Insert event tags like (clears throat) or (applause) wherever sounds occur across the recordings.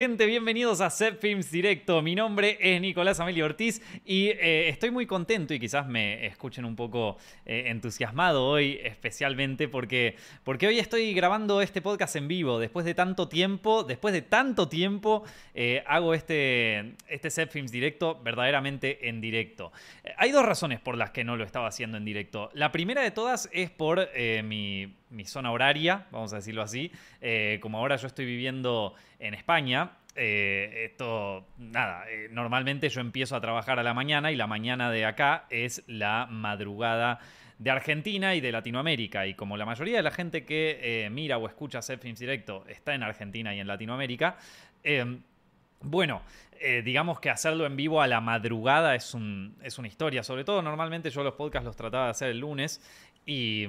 Gente, bienvenidos a Set Films Directo. Mi nombre es Nicolás Amelio Ortiz y eh, estoy muy contento y quizás me escuchen un poco eh, entusiasmado hoy, especialmente porque, porque hoy estoy grabando este podcast en vivo. Después de tanto tiempo, después de tanto tiempo, eh, hago este, este Set Films Directo verdaderamente en directo. hay dos razones por las que no lo estaba haciendo en directo. La primera de todas es por mi mi zona horaria, vamos a decirlo así. Eh, como ahora yo estoy viviendo en España, eh, esto, nada, eh, normalmente yo empiezo a trabajar a la mañana y la mañana de acá es la madrugada de Argentina y de Latinoamérica. Y como la mayoría de la gente que mira o escucha Films Directo está en Argentina y en Latinoamérica, bueno, digamos que hacerlo en vivo a la madrugada es, un, es una historia. Sobre todo, normalmente yo los podcasts los trataba de hacer el lunes y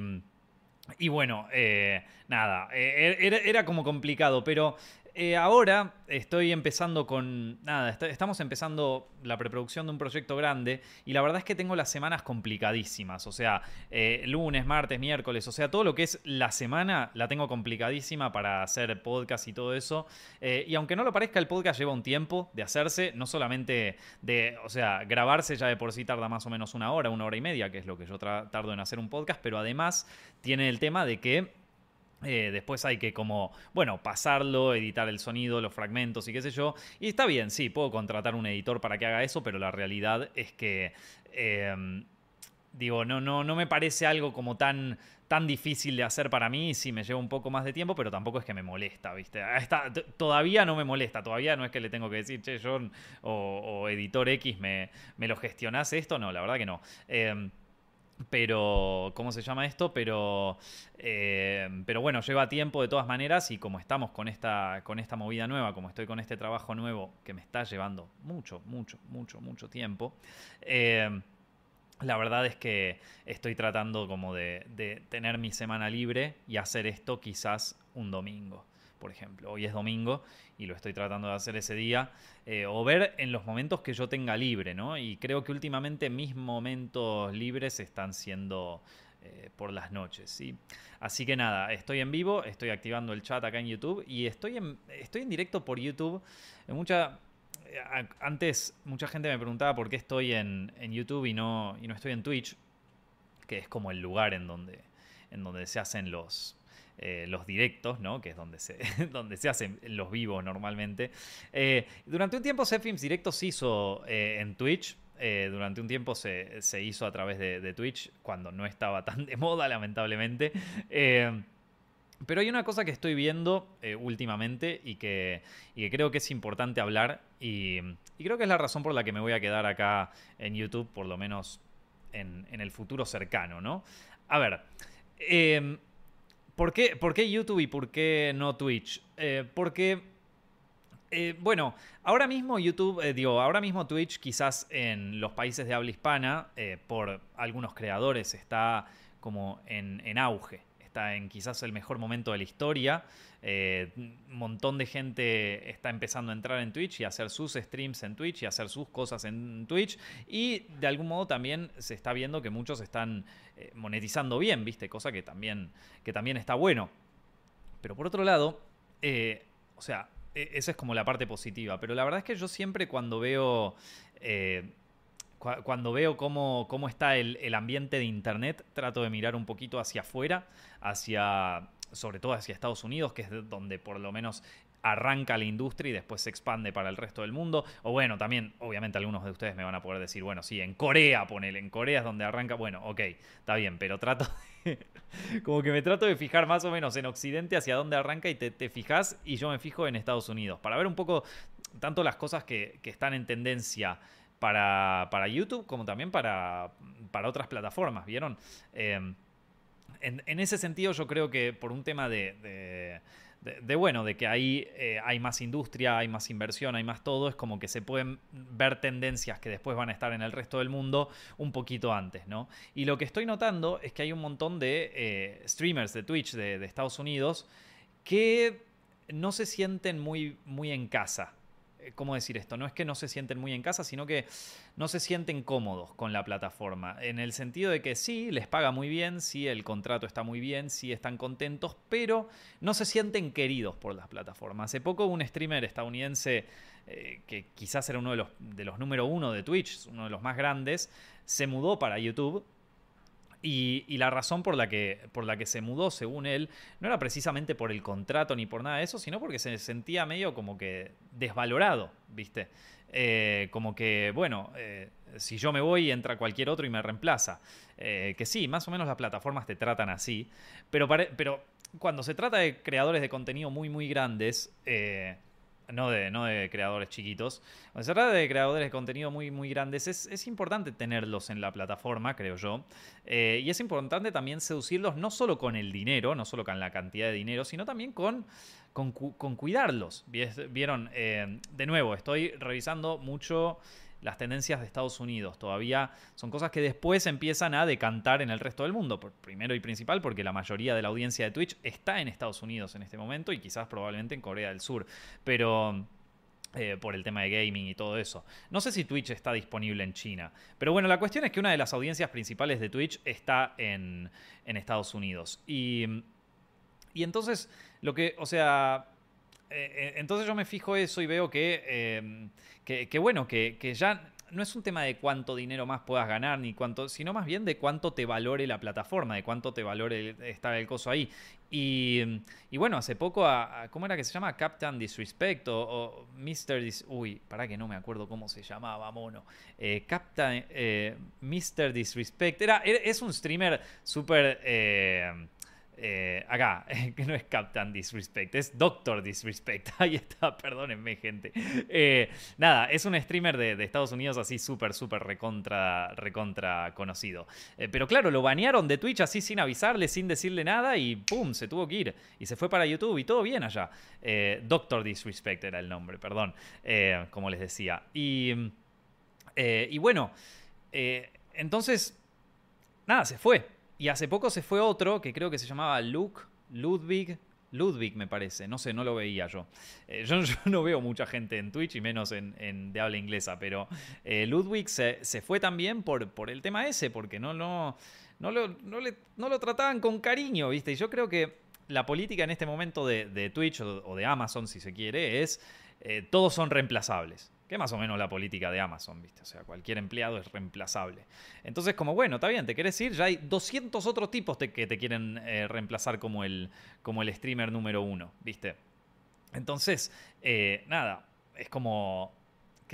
y bueno, eh, nada, eh, era, como complicado, pero eh, ahora estoy empezando con. Nada, estamos empezando la preproducción de un proyecto grande y la verdad es que tengo las semanas complicadísimas. O sea, eh, lunes, martes, miércoles, o sea, todo lo que es la semana la tengo complicadísima para hacer podcast y todo eso. Eh, y aunque no lo parezca, el podcast lleva un tiempo de hacerse, no solamente de. O sea, grabarse ya de por sí tarda más o menos una hora, una hora y media, que es lo que yo tardo en hacer un podcast, pero además tiene el tema de que eh, después hay que como, bueno, pasarlo, editar el sonido, los fragmentos y qué sé yo. Y está bien, sí, puedo contratar un editor para que haga eso, pero la realidad es que, em, digo, no, no, no me parece algo como tan, tan difícil de hacer para mí. Sí, me lleva un poco más de tiempo, pero tampoco es que me molesta, ¿viste? todavía no me molesta, todavía no es que le tengo que decir, che, John o, editor X, me, me, lo gestionás esto. No, la verdad que no. Em, pero, ¿cómo se llama esto? Pero, eh, pero bueno, lleva tiempo de todas maneras y como estamos con esta, con esta movida nueva, como estoy con este trabajo nuevo que me está llevando mucho, mucho, mucho, mucho tiempo, eh, la verdad es que estoy tratando como de, de tener mi semana libre y hacer esto quizás un domingo por ejemplo. Hoy es domingo y lo estoy tratando de hacer ese día. Eh, o ver en los momentos que yo tenga libre, ¿no? Y creo que últimamente mis momentos libres están siendo eh, por las noches, ¿sí? Así que nada, estoy en vivo, estoy activando el chat acá en YouTube y estoy en, estoy en directo por YouTube. En mucha, eh, antes mucha gente me preguntaba por qué estoy en, en YouTube y no, y no estoy en Twitch, que es como el lugar en donde, en donde se hacen los, eh, los directos, ¿no? que es donde se, (laughs) donde se hacen los vivos normalmente. Eh, durante un tiempo Films Directos se hizo eh, en Twitch. durante un tiempo se, hizo a través de, Twitch, cuando no estaba tan de moda, lamentablemente. pero hay una cosa que estoy viendo últimamente y que, creo que es importante hablar y, creo que es la razón por la que me voy a quedar acá en YouTube, por lo menos en, en el futuro cercano, ¿no? A ver, ¿Por qué, YouTube y por qué no Twitch? Eh, porque, eh, bueno, ahora mismo YouTube, eh, digo, ahora mismo Twitch quizás en los países de habla hispana, por algunos creadores, está como en auge está en quizás el mejor momento de la historia. Un montón de gente está empezando a entrar en Twitch y hacer sus streams en Twitch y hacer sus cosas en Twitch. Y de algún modo también se está viendo que muchos están eh, monetizando bien, ¿viste? Cosa que también, que también está bueno. Pero por otro lado, eh, o sea, e, esa es como la parte positiva. Pero la verdad es que yo siempre cuando veo cuando veo cómo, cómo está el, ambiente de Internet, trato de mirar un poquito hacia afuera, hacia, sobre todo hacia Estados Unidos, que es donde por lo menos arranca la industria y después se expande para el resto del mundo. O bueno, también, obviamente algunos de ustedes me van a poder decir, bueno, sí, en Corea, ponele, en Corea es donde arranca. Bueno, ok, está bien, pero trato (laughs) como que me trato de fijar más o menos en Occidente hacia dónde arranca y te, te fijas y yo me fijo en Estados Unidos, para ver un poco tanto las cosas que, que están en tendencia para, YouTube como también para, para otras plataformas, ¿vieron? Em, en, ese sentido yo creo que por un tema de, de, bueno, de que ahí eh, hay más industria, hay más inversión, hay más todo, es como que se pueden ver tendencias que después van a estar en el resto del mundo un poquito antes, ¿no? Y lo que estoy notando es que hay un montón de eh, streamers de Twitch de, de, Estados Unidos que no se sienten muy, muy en casa ¿cómo decir esto? No es que no se sienten muy en casa, sino que no se sienten cómodos con la plataforma. En el sentido de que sí, les paga muy bien, sí, el contrato está muy bien, sí, están contentos, pero no se sienten queridos por las plataformas. Hace poco un streamer estadounidense, eh, que quizás era uno de los, de los número uno de Twitch, uno de los más grandes, se mudó para YouTube y, la razón por la, que, por la que se mudó, según él, no era precisamente por el contrato ni por nada de eso, sino porque se sentía medio como que desvalorado, ¿viste? Eh, como que, bueno, eh, si yo me voy, entra cualquier otro y me reemplaza. Eh, que sí, más o menos las plataformas te tratan así, pero, pero cuando se trata de creadores de contenido muy, muy grandes, no de, no de creadores chiquitos. Cuando se trata de creadores de contenido muy, muy grandes, es, importante tenerlos en la plataforma, creo yo. Eh, y es importante también seducirlos no solo con el dinero, no solo con la cantidad de dinero, sino también con, con, cuidarlos. Vieron, eh, de nuevo, estoy revisando mucho las tendencias de Estados Unidos. Todavía son cosas que después empiezan a decantar en el resto del mundo. primero y principal porque la mayoría de la audiencia de Twitch está en Estados Unidos en este momento y quizás probablemente en Corea del Sur. Pero... Eh, por el tema de gaming y todo eso. No sé si Twitch está disponible en China. Pero bueno, la cuestión es que una de las audiencias principales de Twitch está en, Estados Unidos. Y, y entonces, lo que, o sea, eh, eh, entonces yo me fijo eso y veo que, em, que, bueno, que, ya no es un tema de cuánto dinero más puedas ganar, ni cuánto, sino más bien de cuánto te valore la plataforma, de cuánto te valore estar el coso ahí. Y, bueno, hace poco, a, ¿cómo era que se llama? Captain Disrespect o, Mr. Dis Uy, para que no me acuerdo cómo se llamaba, mono. Eh, Captain Mr. Disrespect. Era, es un streamer súper... acá, (laughs) que no es Captain Disrespect, es Doctor Disrespect. (laughs) Ahí está, perdónenme, gente. Eh, nada, es un streamer de, Estados Unidos así súper, súper recontra, recontra conocido. Eh, pero claro, lo banearon de Twitch así sin avisarle, sin decirle nada y ¡pum! Se tuvo que ir. Y se fue para YouTube y todo bien allá. Doctor Disrespect era el nombre, perdón, como les decía. Y, y bueno, entonces, nada, se fue. Y hace poco se fue otro que creo que se llamaba Luke, Ludwig, Ludwig me parece, no sé, no lo veía yo. Eh, yo, (laughs) no veo mucha gente en Twitch y menos en, de habla inglesa, pero eh, Ludwig se, fue también por, por el tema ese, porque no, no, no, lo, no, no lo trataban con cariño, ¿viste? Y yo creo que la política en este momento de, Twitch o, de Amazon, si se quiere, es eh, todos son reemplazables. Que más o menos la política de Amazon, ¿viste? O sea, cualquier empleado es reemplazable. Entonces, como bueno, está bien, te querés ir, ya hay 200 otros tipos que te quieren eh, reemplazar como el, como el streamer número uno, ¿viste? Entonces, eh, nada, es como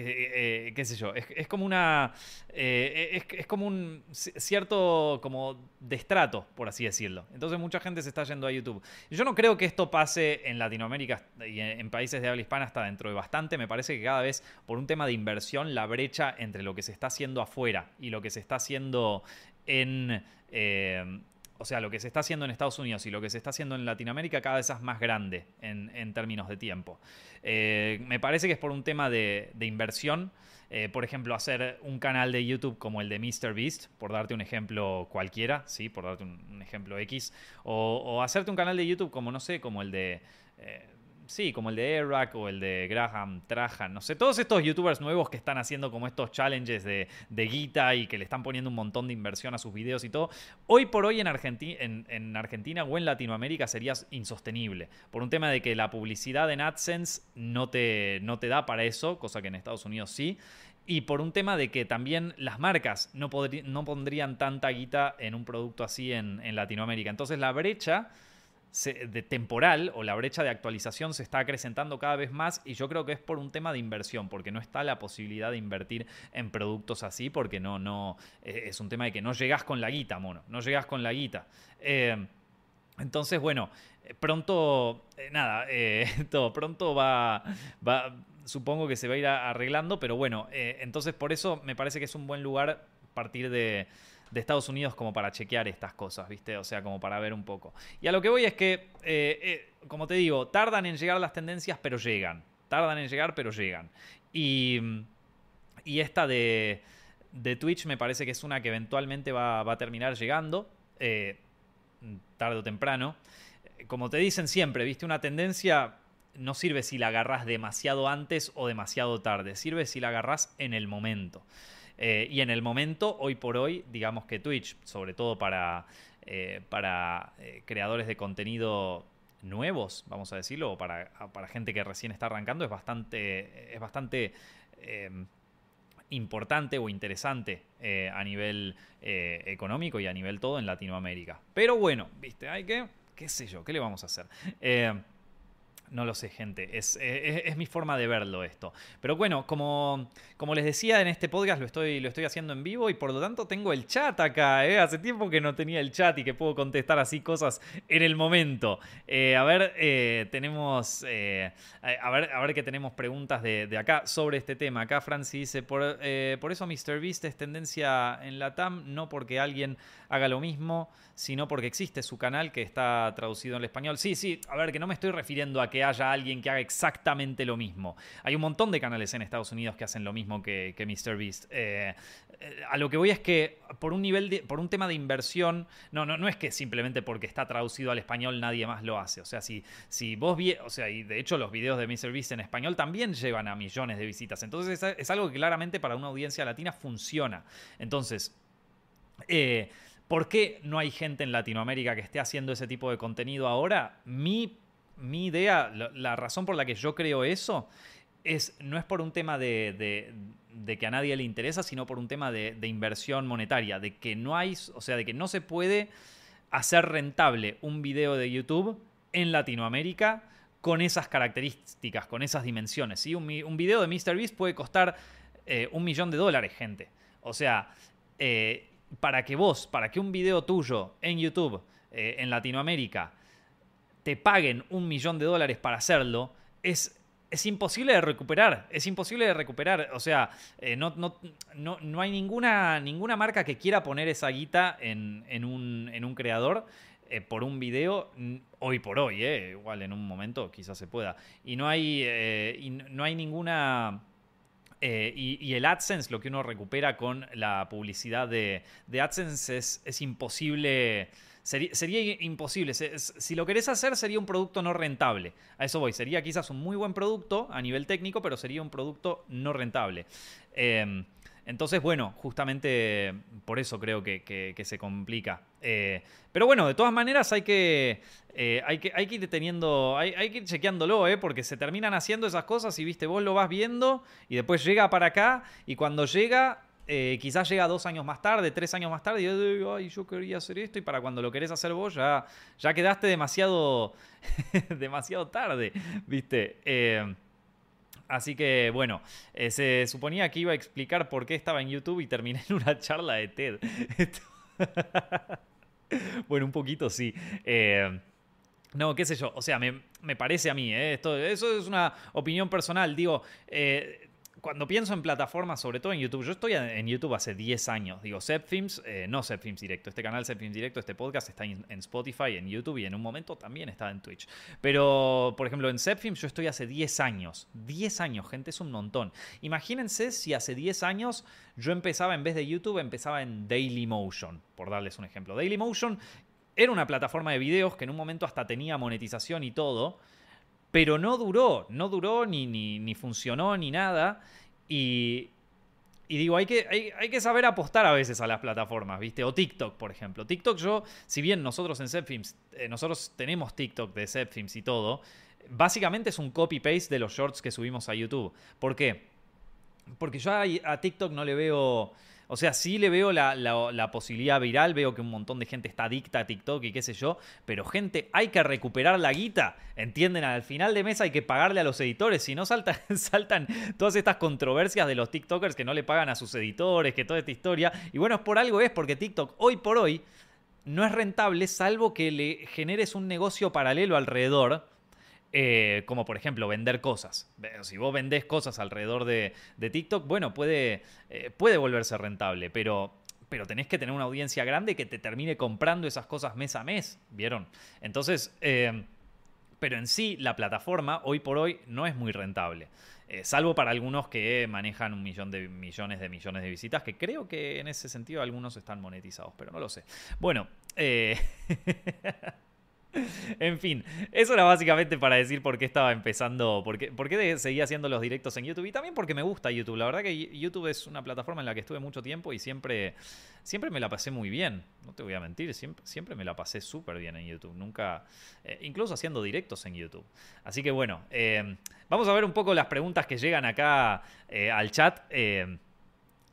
eh, qué sé yo, es, como una, eh, es, como un cierto como destrato, por así decirlo. Entonces mucha gente se está yendo a YouTube. Yo no creo que esto pase en Latinoamérica y en, países de habla hispana hasta dentro de bastante. Me parece que cada vez por un tema de inversión la brecha entre lo que se está haciendo afuera y lo que se está haciendo en... Eh, o sea, lo que se está haciendo en Estados Unidos y lo que se está haciendo en Latinoamérica cada vez es más grande en, términos de tiempo. Eh, me parece que es por un tema de, inversión. Eh, por ejemplo, hacer un canal de YouTube como el de MrBeast, por darte un ejemplo cualquiera, ¿sí? por darte un, ejemplo X, o, hacerte un canal de YouTube como, no sé, como el de... Eh, Sí, como el de Erac o el de Graham Trajan, no sé, todos estos youtubers nuevos que están haciendo como estos challenges de, de guita y que le están poniendo un montón de inversión a sus videos y todo, hoy por hoy en, en, Argentina o en Latinoamérica sería insostenible, por un tema de que la publicidad en AdSense no te, no te da para eso, cosa que en Estados Unidos sí, y por un tema de que también las marcas no, no pondrían tanta guita en un producto así en Latinoamérica. Entonces la brecha de temporal o la brecha de actualización se está acrecentando cada vez más y yo creo que es por un tema de inversión, porque no está la posibilidad de invertir en productos así, porque no, no, eh, es un tema de que no llegas con la guita, mono, no llegas con la guita. Eh, entonces, bueno, eh, pronto, nada, (laughs) todo, pronto va, va, supongo que se va a ir arreglando, pero bueno, entonces por eso me parece que es un buen lugar partir de de Estados Unidos como para chequear estas cosas, ¿viste? O sea, como para ver un poco. Y a lo que voy es que, eh, eh, como te digo, tardan en llegar las tendencias, pero llegan. Tardan en llegar, pero llegan. Y, y esta de, de Twitch me parece que es una que eventualmente va, a terminar llegando, eh, tarde o temprano. Como te dicen siempre, ¿viste? Una tendencia no sirve si la agarras demasiado antes o demasiado tarde, sirve si la agarras en el momento. Eh, y en el momento, hoy por hoy, digamos que Twitch, sobre todo para, eh, para eh, creadores de contenido nuevos, vamos a decirlo, o para, para, gente que recién está arrancando, es bastante, es bastante importante o interesante a nivel económico y a nivel todo en Latinoamérica. Pero bueno, viste, hay que, qué sé yo, ¿qué le vamos a hacer? No lo sé, gente. Es, mi forma de verlo esto. Pero bueno, como, como les decía en este podcast, lo estoy, lo estoy haciendo en vivo y por lo tanto tengo el chat acá. ¿eh? Hace tiempo que no tenía el chat y que puedo contestar así cosas en el momento. Eh, a ver, eh, tenemos. a, ver, a ver que tenemos preguntas de, acá sobre este tema. Acá Francis dice: por, por eso MrBeast es tendencia en la TAM, no porque alguien haga lo mismo, sino porque existe su canal que está traducido en el español. Sí, sí, a ver, que no me estoy refiriendo a que haya alguien que haga exactamente lo mismo. Hay un montón de canales en Estados Unidos que hacen lo mismo que, que MrBeast. Eh, eh, a lo que voy es que por un nivel por un tema de inversión, no, no, no es que simplemente porque está traducido al español nadie más lo hace. O sea, si, si vos vi, o sea, y de hecho los videos de MrBeast en español también llevan a millones de visitas. Entonces es, es algo que claramente para una audiencia latina funciona. Entonces, eh, ¿Por qué no hay gente en Latinoamérica que esté haciendo ese tipo de contenido ahora? Mi, mi idea, la, razón por la que yo creo eso, es, no es por un tema de, que a nadie le interesa, sino por un tema de, inversión monetaria, de que no hay, o sea, de que no se puede hacer rentable un video de YouTube en Latinoamérica con esas características, con esas dimensiones. ¿sí? Un, un video de MrBeast puede costar eh, un millón de dólares, gente. O sea, eh, para que vos, para que un video tuyo en YouTube eh, en Latinoamérica te paguen un millón de dólares para hacerlo, es, es imposible de recuperar. Es imposible de recuperar. O sea, eh, no, no, no, hay ninguna, ninguna marca que quiera poner esa guita en, en, un, en un, creador. Eh, por un video hoy por hoy, igual en un momento quizás se pueda. Y no hay, y no hay ninguna eh, y, el AdSense, lo que uno recupera con la publicidad de, AdSense es, imposible. Sería, imposible. Si lo querés hacer, sería un producto no rentable. A eso voy. Sería quizás un muy buen producto a nivel técnico, pero sería un producto no rentable. Em, entonces, bueno, justamente por eso creo que, se complica. Eh, pero bueno, de todas maneras hay que, eh, hay que, hay que ir teniendo, hay, que ir chequeándolo, ¿eh? porque se terminan haciendo esas cosas y viste, vos lo vas viendo y después llega para acá y cuando llega, eh, quizás llega dos años más tarde, tres años más tarde, y yo ay, yo quería hacer esto, y para cuando lo querés hacer vos ya, ya quedaste demasiado, (laughs) demasiado tarde, ¿viste? Así que bueno, eh, se suponía que iba a explicar por qué estaba en YouTube y terminé en una charla de TED. (laughs) (laughs) bueno, un poquito sí. Eh, no, qué sé yo, o sea, me, parece a mí, eh, esto, eso es una opinión personal, digo, cuando pienso en plataformas, sobre todo en YouTube, yo estoy en YouTube hace 10 años. Digo, Zepfilms, eh, no Zepfilms Directo. Este canal Zepfilms Directo, este podcast está en, Spotify, en YouTube y en un momento también está en Twitch. Pero, por ejemplo, en Zepfilms yo estoy hace 10 años. 10 años, gente, es un montón. Imagínense si hace 10 años yo empezaba, en vez de YouTube, empezaba en Dailymotion, por darles un ejemplo. Dailymotion era una plataforma de videos que en un momento hasta tenía monetización y todo pero no duró, no duró ni, ni, funcionó ni nada. Y, y digo, hay que, hay, que saber apostar a veces a las plataformas, ¿viste? O TikTok, por ejemplo. TikTok yo, si bien nosotros en Zepfilms, eh, nosotros tenemos TikTok de Zepfilms y todo, básicamente es un copy-paste de los shorts que subimos a YouTube. ¿Por qué? Porque yo a TikTok no le veo o sea, sí le veo la, posibilidad viral, veo que un montón de gente está adicta a TikTok y qué sé yo, pero gente, hay que recuperar la guita, ¿entienden? Al final de mes hay que pagarle a los editores, si no saltan, (laughs) saltan todas estas controversias de los TikTokers que no le pagan a sus editores, que toda esta historia. Y bueno, por algo es porque TikTok hoy por hoy no es rentable salvo que le generes un negocio paralelo alrededor eh, como por ejemplo vender cosas. Si vos vendés cosas alrededor de, TikTok, bueno, puede, eh, puede volverse rentable, pero, pero tenés que tener una audiencia grande que te termine comprando esas cosas mes a mes, ¿vieron? Entonces, eh, pero en sí la plataforma hoy por hoy no es muy rentable. salvo para algunos que manejan un millón de millones de millones de visitas, que creo que en ese sentido algunos están monetizados, pero no lo sé. Bueno, (laughs) En fin, eso era básicamente para decir por qué estaba empezando, por qué, seguía haciendo los directos en YouTube y también porque me gusta YouTube. La verdad que YouTube es una plataforma en la que estuve mucho tiempo y siempre, siempre me la pasé muy bien. No te voy a mentir, siempre, siempre me la pasé súper bien en YouTube. Nunca, eh, incluso haciendo directos en YouTube. Así que bueno, eh, vamos a ver un poco las preguntas que llegan acá eh, al chat.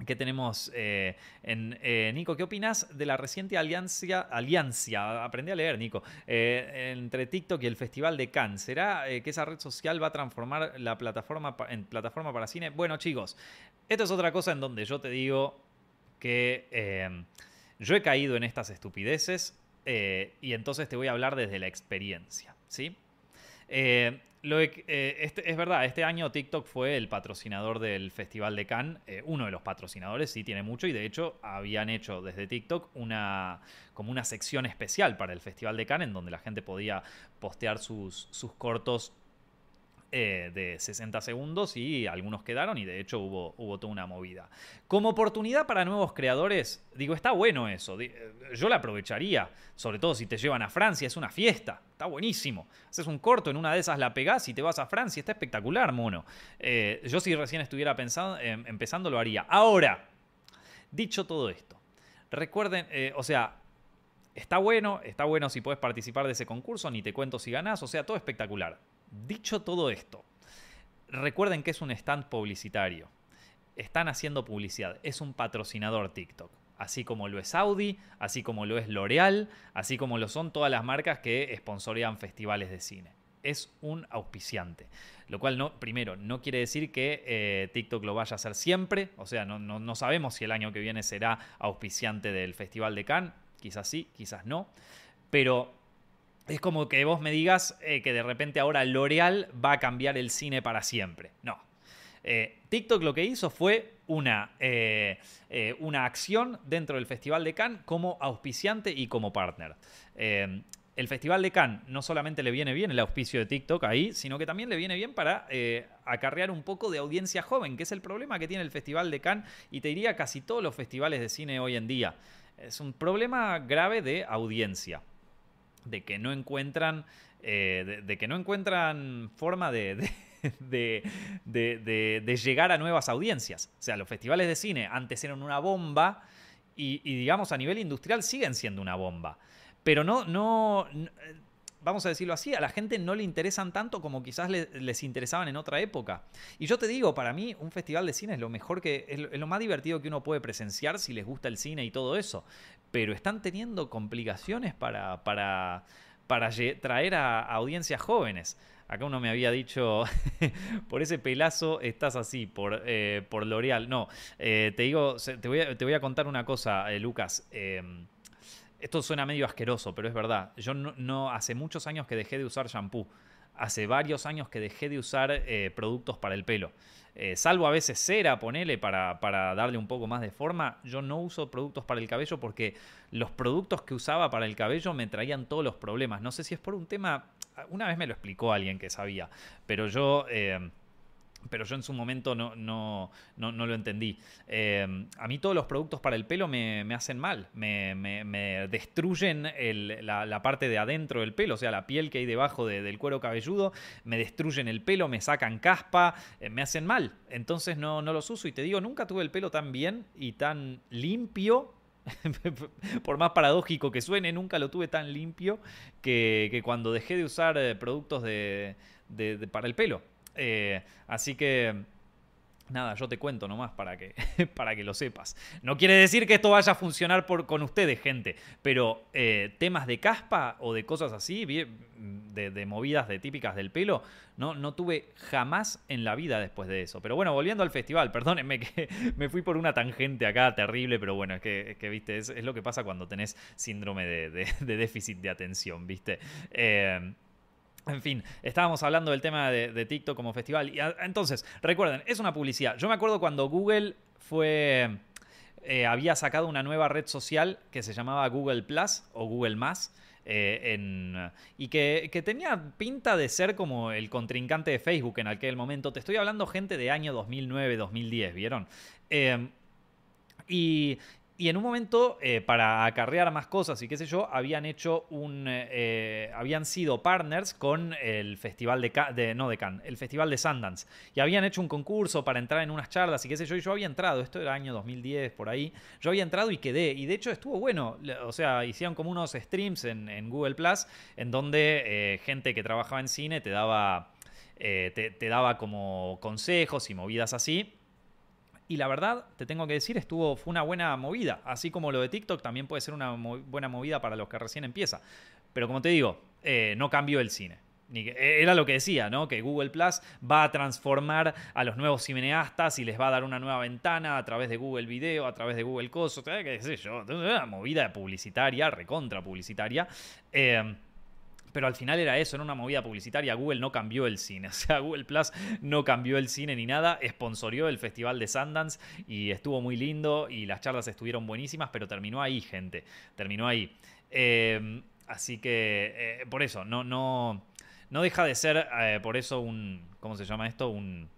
¿Qué tenemos eh, en eh, Nico? ¿Qué opinas de la reciente alianza, alianza aprendí a leer, Nico, eh, entre TikTok y el Festival de Cannes? ¿Será que esa red social va a transformar la plataforma en plataforma para cine? Bueno, chicos, esto es otra cosa en donde yo te digo que yo he caído en estas estupideces y entonces te voy a hablar desde la experiencia, ¿sí? Lo, eh, este, es verdad, este año TikTok fue el patrocinador del Festival de Cannes, eh, uno de los patrocinadores, sí tiene mucho, y de hecho habían hecho desde TikTok una, como una sección especial para el Festival de Cannes en donde la gente podía postear sus, sus cortos eh, de 60 segundos y algunos quedaron y de hecho hubo, hubo toda una movida. Como oportunidad para nuevos creadores, digo, está bueno eso, eh, yo la aprovecharía, sobre todo si te llevan a Francia, es una fiesta, está buenísimo. Haces un corto, en una de esas la pegás y te vas a Francia, está espectacular, mono. Eh, yo si recién estuviera pensando, empezando lo haría. Ahora, dicho todo esto, recuerden, o sea, Está bueno, está bueno si puedes participar de ese concurso, ni te cuento si ganás, o sea, todo espectacular. Dicho todo esto, recuerden que es un stand publicitario. Están haciendo publicidad, es un patrocinador TikTok. Así como lo es Audi, así como lo es L'Oreal, así como lo son todas las marcas que sponsorean festivales de cine. Es un auspiciante. Lo cual, no, primero, no quiere decir que eh, TikTok lo vaya a hacer siempre. O sea, no, no sabemos si el año que viene será auspiciante del Festival de Cannes. Quizás sí, quizás no. Pero es como que vos me digas eh, que de repente ahora L'Oreal va a cambiar el cine para siempre. No. Eh, TikTok lo que hizo fue una, eh, una acción dentro del Festival de Cannes como auspiciante y como partner. el Festival de Cannes no solamente le viene bien el auspicio de TikTok ahí, sino que también le viene bien para acarrear un poco de audiencia joven, que es el problema que tiene el Festival de Cannes y te diría casi todos los festivales de cine hoy en día. Es un problema grave de audiencia de que no encuentran, eh, de, que no encuentran forma de, de, llegar a nuevas audiencias. O sea, los festivales de cine antes eran una bomba y, digamos a nivel industrial siguen siendo una bomba. Pero no, no, vamos a decirlo así, a la gente no le interesan tanto como quizás les interesaban en otra época. Y yo te digo, para mí un festival de cine es lo mejor que, es lo más divertido que uno puede presenciar si les gusta el cine y todo eso pero están teniendo complicaciones para, para, para traer a, audiencias jóvenes. Acá uno me había dicho, (laughs) por ese pelazo estás así, por, eh, por L'Oreal. No, eh, te digo, te voy, a, te voy, a, contar una cosa, eh, Lucas. Esto suena medio asqueroso, pero es verdad. Yo no, hace muchos años que dejé de usar shampoo. Hace varios años que dejé de usar productos para el pelo. Eh, salvo a veces cera, ponele, para, para, darle un poco más de forma, yo no uso productos para el cabello porque los productos que usaba para el cabello me traían todos los problemas. No sé si es por un tema, una vez me lo explicó alguien que sabía, pero yo... Eh, pero yo en su momento no, no, no, lo entendí. Eh, a mí todos los productos para el pelo me, hacen mal, me, me, destruyen la, parte de adentro del pelo, o sea, la piel que hay debajo del cuero cabelludo, me destruyen el pelo, me sacan caspa, eh, me hacen mal. Entonces no, no los uso y te digo, nunca tuve el pelo tan bien y tan limpio (laughs) por más paradójico que suene, nunca lo tuve tan limpio que, cuando dejé de usar eh, productos de, para el pelo. Eh, así que nada, yo te cuento nomás para que, (laughs) para que lo sepas. No quiere decir que esto vaya a funcionar por, con ustedes, gente, pero eh, temas de caspa o de cosas así, de, movidas de típicas del pelo, no, no tuve jamás en la vida después de eso. Pero bueno, volviendo al festival, (laughs) perdónenme que me fui por una tangente acá terrible, pero bueno, es que, viste, es, lo que pasa cuando tenés síndrome de, déficit de atención, viste. Eh, en fin, estábamos hablando del tema de, TikTok como festival. Y entonces, recuerden, es una publicidad. Yo me acuerdo cuando Google fue. Eh, había sacado una nueva red social que se llamaba Google Plus o Google Más. Eh, y que, tenía pinta de ser como el contrincante de Facebook en aquel momento. Te estoy hablando gente de año 2009, 2010, ¿vieron? Eh, y, y en un momento, eh, para acarrear más cosas y qué sé yo, habían hecho un. Eh, habían sido partners con el festival de, no de Cannes, el festival de Sundance. Y habían hecho un concurso para entrar en unas charlas y qué sé yo. Y yo había entrado, esto era año 2010, por ahí. Yo había entrado y quedé. Y de hecho estuvo bueno. O sea, hicieron como unos streams en, Google Plus, en donde eh, gente que trabajaba en cine te daba. te daba como consejos y movidas así. Y la verdad, te tengo que decir, estuvo, fue una buena movida. Así como lo de TikTok también puede ser una buena movida para los que recién empieza. Pero como te digo, eh, no cambió el cine. Eh, era lo que decía, ¿no? Que Google Plus va a transformar a los nuevos cineastas y les va a dar una nueva ventana a través de Google Video, a través de Google Coso, qué sé yo, una movida publicitaria, recontra publicitaria. Eh, pero al final era eso, era una movida publicitaria. Google no cambió el cine. (laughs) O sea, Google Plus no cambió el cine ni nada. Sponsorió el festival de Sundance y estuvo muy lindo y las charlas estuvieron buenísimas, pero terminó ahí, gente. Terminó ahí. Em, así que eh, por eso, no, no, no deja de ser eh, por eso un. ¿Cómo se llama esto? Un.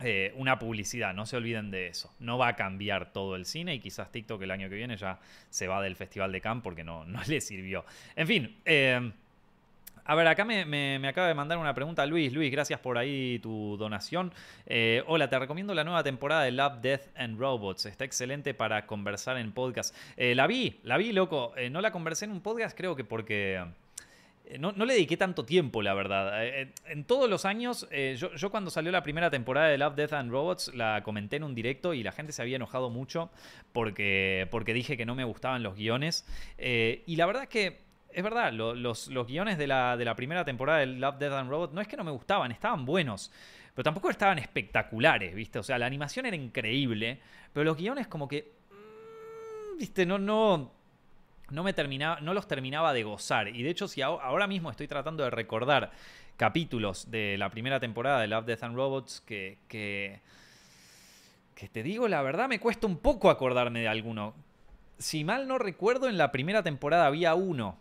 Eh, una publicidad, no se olviden de eso. No va a cambiar todo el cine y quizás TikTok el año que viene ya se va del Festival de Cannes porque no, (laughs) no le sirvió. En fin, em, a ver, acá me, acaba de mandar una pregunta Luis. Luis, gracias por ahí tu donación. Eh, hola, te recomiendo la nueva temporada de Love, Death and Robots. Está excelente para conversar en podcast. Eh, la vi, la vi, loco. Eh, no la conversé en un podcast, creo que porque... No, le dediqué tanto tiempo, la verdad. en todos los años, yo, yo, cuando salió la primera temporada de Love, Death and Robots, la comenté en un directo y la gente se había enojado mucho porque, porque dije que no me gustaban los guiones. y la verdad es que es verdad, los, guiones de la, primera temporada de Love, Death and Robot no es que no me gustaban, estaban buenos, pero tampoco estaban espectaculares, ¿viste? O sea, la animación era increíble, pero los guiones como que, mm, ¿viste? No, no, no, me terminaba, no los terminaba de gozar. Y de hecho, si ahora mismo estoy tratando de recordar capítulos de la primera temporada de Love, Death and Robots que, que, que te digo la verdad, me cuesta un poco acordarme de alguno. Si mal no recuerdo, en la primera temporada había uno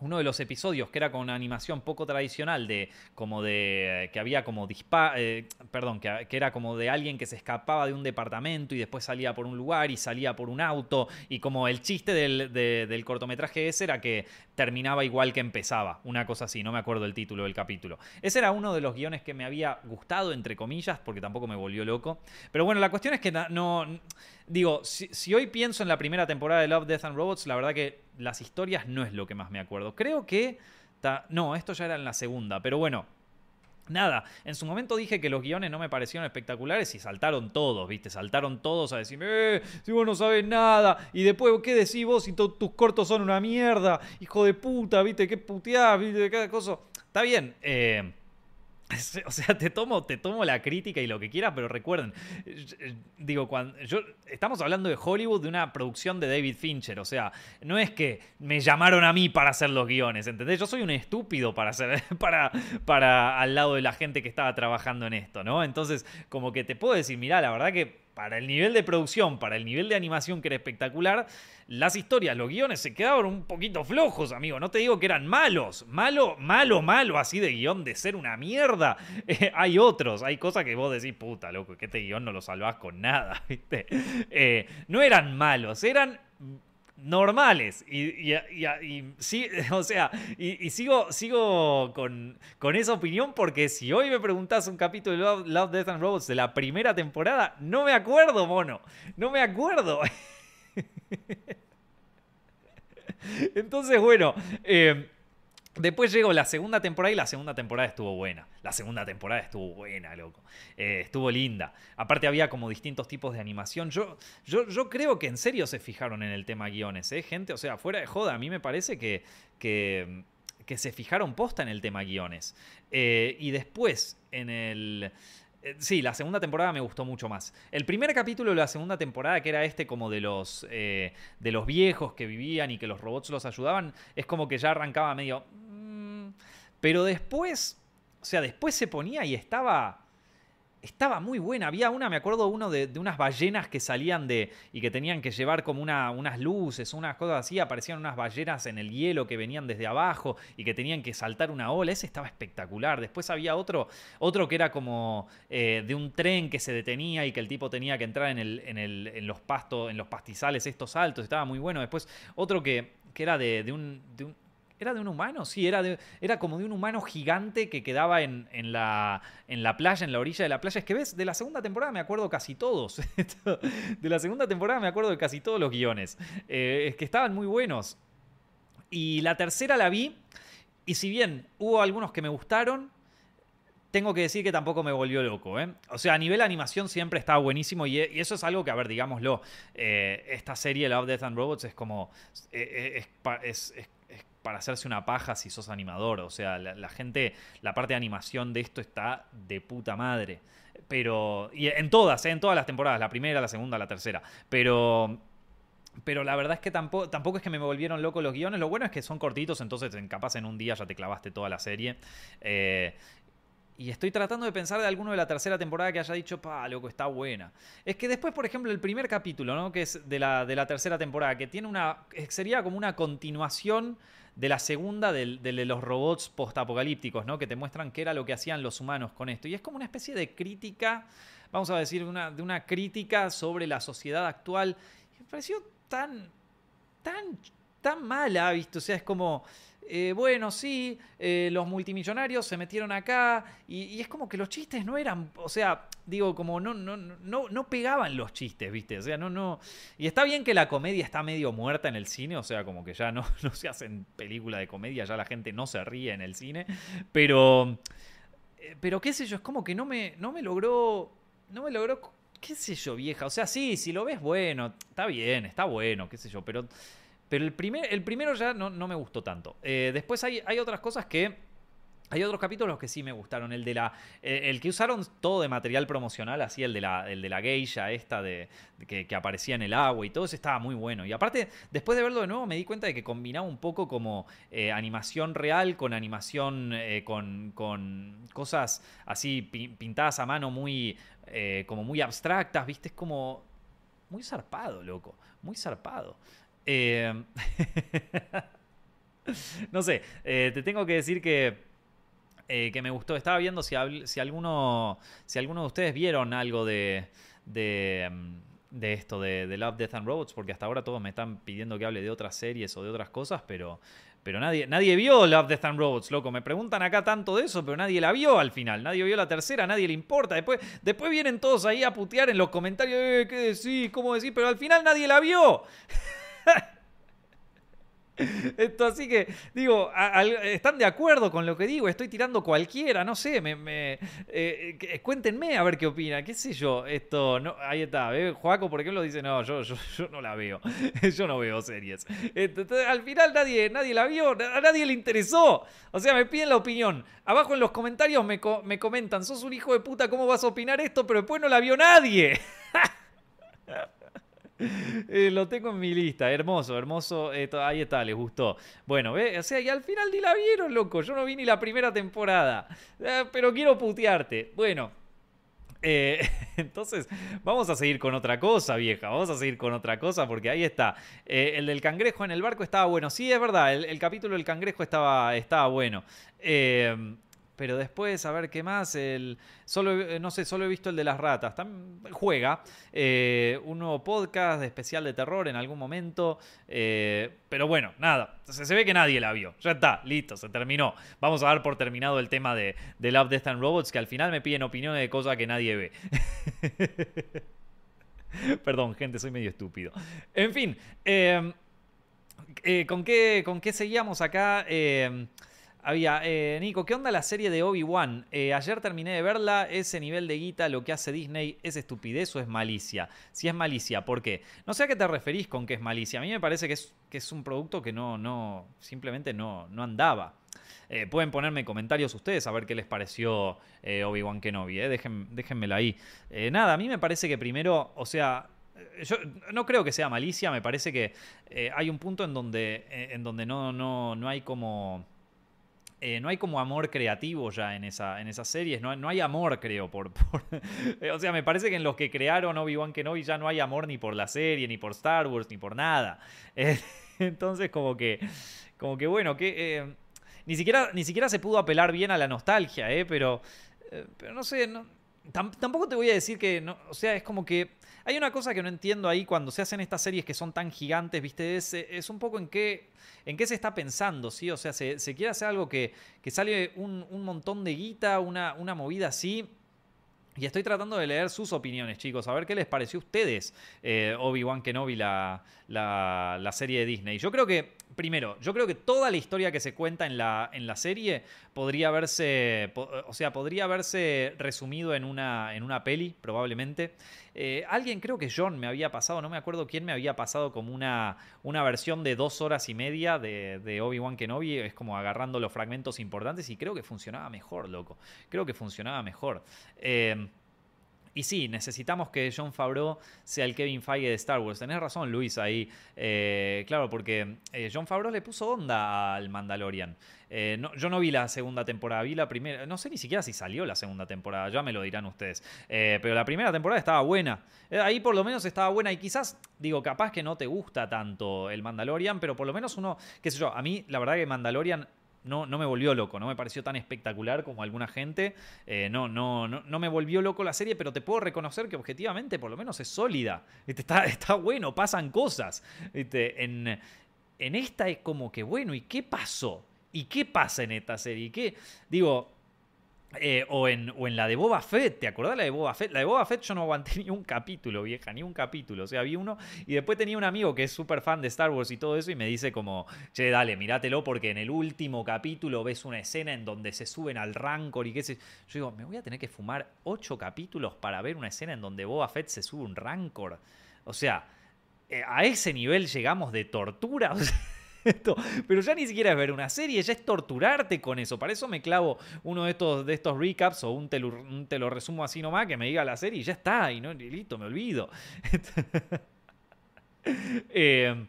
uno de los episodios que era con animación poco tradicional de como de que había como dispar eh, perdón que, era como de alguien que se escapaba de un departamento y después salía por un lugar y salía por un auto y como el chiste del, del cortometraje ese era que terminaba igual que empezaba una cosa así no me acuerdo el título del capítulo. Ese era uno de los guiones que me había gustado entre comillas porque tampoco me volvió loco pero bueno la cuestión es que no digo si, si hoy pienso en la primera temporada de Love Death and Robots la verdad que las historias no es lo que más me acuerdo. Creo que... No, esto ya era en la segunda, pero bueno, Nada, en su momento dije que los guiones no me parecieron espectaculares y saltaron todos, ¿viste? Saltaron todos a decirme, eh, si vos no sabes nada, y después, ¿qué decís vos si tus cortos son una mierda? Hijo de puta, ¿viste? ¿Qué puteás? ¿Viste? Cada cosa. Está bien, eh, (laughs) O sea, te tomo, te tomo la crítica y lo que quieras, pero recuerden, digo, cuando yo estamos hablando de Hollywood, de una producción de David Fincher, o sea, no es que me llamaron a mí para hacer los guiones, ¿entendés? Yo soy un estúpido para hacer, (laughs) para, para al lado de la gente que estaba trabajando en esto, ¿no? Entonces, como que te puedo decir, mira, la verdad que para el nivel de producción, para el nivel de animación que era espectacular, las historias, los guiones se quedaban un poquito flojos, amigo. No te digo que eran malos, malo, malo, malo, así de guion de ser una mierda. (laughs) Eh, hay otros, hay cosas que vos decís, puta, loco, que este guion no lo salvás con nada, (laughs) ¿viste? Eh, no eran malos, eran normales. Y, sí, (laughs) o sea, y, sigo, sigo con, con, esa opinión porque si hoy me preguntás un capítulo de Love, Love, Death and Robots de la primera temporada, no me acuerdo, mono. No me acuerdo. (laughs) Entonces, bueno, eh, Después llegó la segunda temporada y la segunda temporada estuvo buena. La segunda temporada estuvo buena, loco. Eh, estuvo linda. Aparte había como distintos tipos de animación. Yo, yo, yo creo que en serio se fijaron en el tema guiones, ¿eh? Gente, o sea, fuera de joda, a mí me parece que, que, se fijaron posta en el tema guiones. Eh, y después, en el... Eh, sí, la segunda temporada me gustó mucho más. El primer capítulo de la segunda temporada, que era este como de los, de los viejos que vivían y que los robots los ayudaban, es como que ya arrancaba medio pero después, o sea, después se ponía y estaba estaba muy buena. Había una, me acuerdo uno de, unas ballenas que salían de. y que tenían que llevar como una, unas luces, unas cosas así. Aparecían unas ballenas en el hielo que venían desde abajo y que tenían que saltar una ola. Ese estaba espectacular. Después había otro, otro que era como eh, de un tren que se detenía y que el tipo tenía que entrar en, el, en, el, en los pastos, en los pastizales estos altos. Estaba muy bueno. Después otro que, que era de, de un ¿Era de un humano? Sí, era, era como de un humano gigante que quedaba en, la, en la playa, en la orilla de la playa. Es que ves, de la segunda temporada me acuerdo casi todos. (laughs) de la segunda temporada me acuerdo de casi todos los guiones. Eh, es que estaban muy buenos. Y la tercera la vi. Y si bien hubo algunos que me gustaron, tengo que decir que tampoco me volvió loco. ¿eh? O sea, a nivel animación siempre estaba buenísimo y, eso es algo que, a ver, digámoslo, eh, esta serie Love, Death and Robots es como... es, para hacerse una paja si sos animador. O sea, la, gente, la parte de animación de esto está de puta madre. Pero, y en todas, ¿eh? en todas las temporadas, la primera, la segunda, la tercera. Pero, pero la verdad es que tampoco, tampoco es que me volvieron loco los guiones. Lo bueno es que son cortitos, entonces capaz en un día ya te clavaste toda la serie. Eh, y estoy tratando de pensar de alguno de la tercera temporada que haya dicho, pa, loco, está buena. Es que después, por ejemplo, el primer capítulo, ¿no? Que es de la, de la tercera temporada, que tiene una. sería como una continuación de la segunda de, de los robots postapocalípticos, ¿no? Que te muestran qué era lo que hacían los humanos con esto. Y es como una especie de crítica, vamos a decir, una, de una crítica sobre la sociedad actual. me pareció tan, tan, tan mala, ¿viste? O sea, es como eh, bueno, sí, eh, los multimillonarios se metieron acá y, es como que los chistes no eran, o sea, digo, como no, no, no, no pegaban los chistes, ¿viste? O sea, no, no. Y está bien que la comedia está medio muerta en el cine, o sea, como que ya no, (laughs) no se hacen películas de comedia, ya la gente no se ríe en el cine, pero, eh, pero qué sé yo, es como que no me, no me logró, no me logró, qué sé yo, vieja, o sea, sí, si lo ves bueno, está bien, está bueno, qué sé yo, pero pero el, primer, el primero ya no, me gustó tanto. Eh, después hay, hay otras cosas que hay otros capítulos que sí me gustaron. El de la. Eh, el que usaron todo de material promocional, así, el de la, el de la geisha, esta de, que, aparecía en el agua y todo eso estaba muy bueno. Y aparte, después de verlo de nuevo, me di cuenta de que combinaba un poco como eh, animación real con animación. con, con, cosas así pintadas a mano muy. como muy abstractas, ¿viste? Es como. Muy zarpado, loco. Muy zarpado. Eh, (laughs) no sé, eh, te tengo que decir que, eh, que me gustó. Estaba viendo si, si, alguno, si alguno de ustedes vieron algo de, de, mm, esto, de, de, Love, Death and Robots, porque hasta ahora todos me están pidiendo que hable de otras series o de otras cosas, pero, pero nadie, nadie vio Love, Death and Robots, loco. Me preguntan acá tanto de eso, pero nadie la vio al final. Nadie vio la tercera, nadie le importa. Después, después vienen todos ahí a putear en los comentarios, ¿qué decís? ¿Cómo decís? Pero al final nadie la vio. (laughs) (laughs) Esto, así que, digo, ¿están de acuerdo con lo que digo? Estoy tirando cualquiera, no sé, me, eh, cuéntenme a ver qué opina, qué sé yo, esto, no, ahí está, ¿eh? Joaco, por ejemplo, dice, no, yo, yo, no la veo, (laughs) yo no veo series. Al final nadie, nadie la vio, a nadie le interesó, o sea, me piden la opinión. Abajo en los comentarios me, me comentan, sos un hijo de puta, ¿cómo vas a opinar esto? Pero después no la vio nadie. (laughs) (laughs) Eh, lo tengo en mi lista, hermoso, hermoso. ahí está, les gustó. Bueno, ¿ve? o sea, y al final ni la vieron, loco. Yo no vi ni la primera temporada. Eh, pero quiero putearte. Bueno, eh, (laughs) entonces, vamos a seguir con otra cosa, vieja. Vamos a seguir con otra cosa porque ahí está. el del cangrejo en el barco estaba bueno. Sí, es verdad, el, capítulo del cangrejo estaba, estaba bueno. Eh, pero después, a ver qué más. El, solo, eh, no sé, solo he visto el de las ratas. También juega. Eh, un nuevo podcast especial de terror en algún momento. Eh, pero bueno, nada. Se, ve que nadie la vio. Ya está, listo, se terminó. Vamos a dar por terminado el tema de, de Love, Death and Robots, que al final me piden opiniones de cosas que nadie ve. (laughs) Perdón, gente, soy medio estúpido. En fin, ¿con, qué, ¿con qué seguíamos acá? Había, eh, Nico, ¿qué onda la serie de Obi-Wan? Eh, ayer terminé de verla, ese nivel de guita, lo que hace Disney, ¿es estupidez o es malicia? Si es malicia, ¿por qué? No sé a qué te referís con que es malicia. A mí me parece que es, que es un producto que no, no, simplemente no, no andaba. Eh, pueden ponerme comentarios ustedes a ver qué les pareció Obi-Wan Kenobi. Dejen, déjenmelo ahí. nada, a mí me parece que primero, o sea, yo no creo que sea malicia, me parece que hay un punto en donde, en donde no, no, no hay como eh, no hay como amor creativo ya en, esa, en esas series, no, no hay amor, creo, (laughs) por... Eh, o sea, me parece que en los que crearon Obi-Wan Kenobi ya no hay amor ni por la serie, ni por Star Wars, ni por nada. (laughs) entonces, como que, como que bueno, que... ni, siquiera, ni siquiera se pudo apelar bien a la nostalgia, ¿eh? Pero, pero no sé, no, tampoco te voy a decir que, no, o sea, es como que hay una cosa que no entiendo ahí cuando se hacen estas series que son tan gigantes, ¿viste? Es, es un poco en qué, en qué se está pensando, ¿sí? O sea, se, quiere hacer algo que, que sale un, un, montón de guita, una, una movida así. Y estoy tratando de leer sus opiniones, chicos, a ver qué les pareció a ustedes eh, Obi-Wan Kenobi, la, la, la, serie de Disney. Yo creo que, primero, yo creo que toda la historia que se cuenta en la, en la serie podría haberse, o sea, podría haberse resumido en una, en una peli, probablemente. Eh, alguien, creo que John me había pasado, no me acuerdo quién me había pasado como una, una versión de dos horas y media de, de Obi-Wan Kenobi, es como agarrando los fragmentos importantes y creo que funcionaba mejor, loco. Creo que funcionaba mejor. Eh, y sí, necesitamos que John Favreau sea el Kevin Feige de Star Wars. Tenés razón, Luis, ahí. Eh, claro, porque eh, John Favreau le puso onda al Mandalorian. Eh, yo no vi la segunda temporada, vi la primera. No sé ni siquiera si salió la segunda temporada, ya me lo dirán ustedes. pero la primera temporada estaba buena. ahí por lo menos estaba buena. Y quizás, digo, capaz que no te gusta tanto el Mandalorian, pero por lo menos uno, qué sé yo, a mí la verdad que Mandalorian no, no me volvió loco, no me pareció tan espectacular como alguna gente. Eh, no, no, no, no, me volvió loco la serie, pero te puedo reconocer que objetivamente por lo menos es sólida. Está, está bueno, pasan cosas. En, en esta es como que, bueno, ¿y qué pasó? ¿Y qué pasa en esta serie? ¿Qué? Digo, eh, o, en, o, en, la de Boba Fett, ¿te acordás la de Boba Fett? La de Boba Fett yo no aguanté (laughs) ni un capítulo, vieja, ni un capítulo. O sea, vi uno y después tenía un amigo que es súper fan de Star Wars y todo eso y me dice como, che, dale, mirátelo porque en el último capítulo ves una escena en donde se suben al Rancor y qué sé. Yo digo, me voy a tener que fumar ocho capítulos para ver una escena en donde Boba Fett se sube un Rancor. O sea, eh, a ese nivel llegamos de tortura. (laughs) O sea, pero ya ni siquiera es ver una serie, ya es torturarte con eso. Para eso me clavo uno de estos, de estos recaps o un te, lo, resumo así nomás, que me diga la serie y ya está, y, no, listo, me olvido. (laughs) Eh,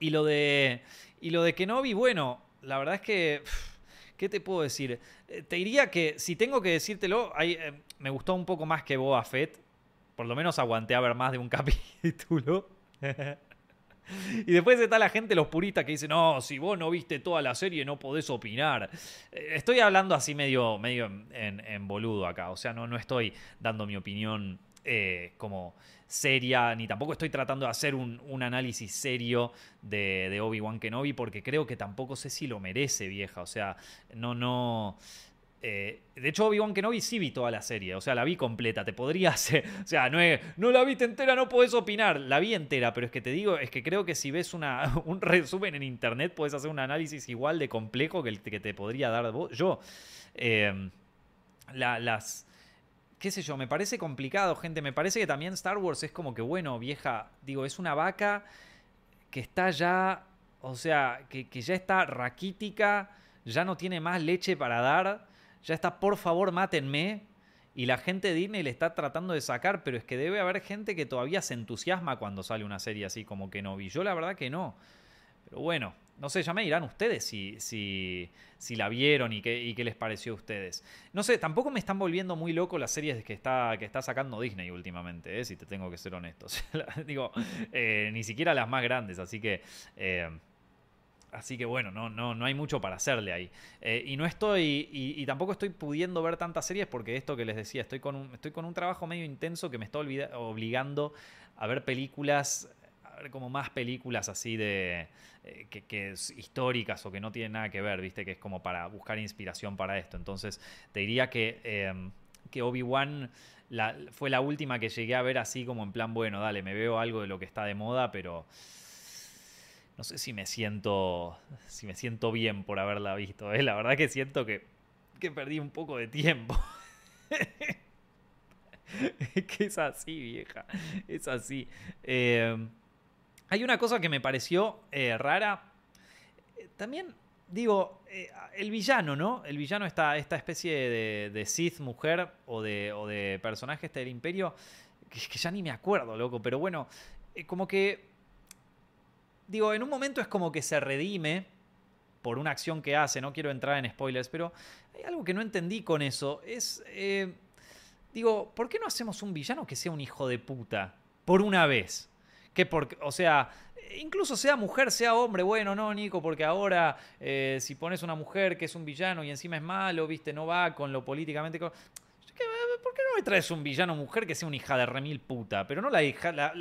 y lo de. Y lo de Kenobi, bueno, la verdad es que. ¿Qué te puedo decir? Eh, te diría que, si tengo que decírtelo, eh, me gustó un poco más que Boba Fett. Por lo menos aguanté a ver más de un (laughs) capítulo. (laughs) Y después está la gente, los puristas, que dicen, no, si vos no viste toda la serie no podés opinar. Eh, estoy hablando así medio, medio en, boludo acá, o sea, no, no estoy dando mi opinión eh, como seria, ni tampoco estoy tratando de hacer un, análisis serio de, de Obi-Wan Kenobi, porque creo que tampoco sé si lo merece, vieja. O sea, no, no. Eh, de hecho, Obi-Wan Kenobi sí vi toda la serie, o sea, la vi completa, te podría (laughs) hacer, o sea, no, no la viste entera, no podés opinar, la vi entera, pero es que te digo, es que creo que si ves una, (laughs) un resumen en internet, puedes hacer un análisis igual de complejo que el que te podría dar yo. Em, las, qué sé yo, me parece complicado, gente, me parece que también Star Wars es como que, bueno, vieja, digo, es una vaca que está ya, o sea, que ya está raquítica, ya no tiene más leche para dar ya está, por favor, mátenme. Y la gente Disney le está tratando de sacar, pero es que debe haber gente que todavía se entusiasma cuando sale una serie así como que no vi. Yo la verdad que no. Pero bueno, no sé, ya me dirán ustedes si, si, si la vieron y qué, y qué, les pareció a ustedes. No sé, tampoco me están volviendo muy loco las series que está, que está sacando Disney últimamente, ¿eh? si te tengo que ser honesto. (laughs) digo, eh, ni siquiera las más grandes, así que... Eh, Así que bueno, no, no, no hay mucho para hacerle ahí. Eh, y no estoy, y, tampoco estoy pudiendo ver tantas series porque esto que les decía, estoy con un, estoy con un trabajo medio intenso que me está obligando a ver películas, a ver como más películas así de, eh, que, históricas o que no tienen nada que ver, viste, que es como para buscar inspiración para esto. Entonces, te diría que, em, que Obi-Wan... fue la última que llegué a ver así como en plan, bueno, dale, me veo algo de lo que está de moda, pero no sé si me siento, si me siento bien por haberla visto. ¿eh? La verdad que siento que, que perdí un poco de tiempo. (laughs) que es así, vieja. Es así. Eh, hay una cosa que me pareció eh, rara. También, digo, el villano, ¿no? El villano, esta, esta especie de, de Sith mujer o de, o de personaje este del imperio, que, que ya ni me acuerdo, loco. Pero bueno, como que digo, en un momento es como que se redime. por una acción que hace, no quiero entrar en spoilers, pero hay algo que no entendí con eso. Es, eh, digo, ¿por qué no hacemos un villano que sea un hijo de puta? Por una vez. Que porque, o sea, incluso sea mujer, sea hombre, bueno, no, Nico, porque ahora eh, si pones una mujer que es un villano y encima es malo, viste, no va con lo políticamente... ¿Por qué no me traes un villano mujer que sea una hija de remil puta? Pero no la hija, la,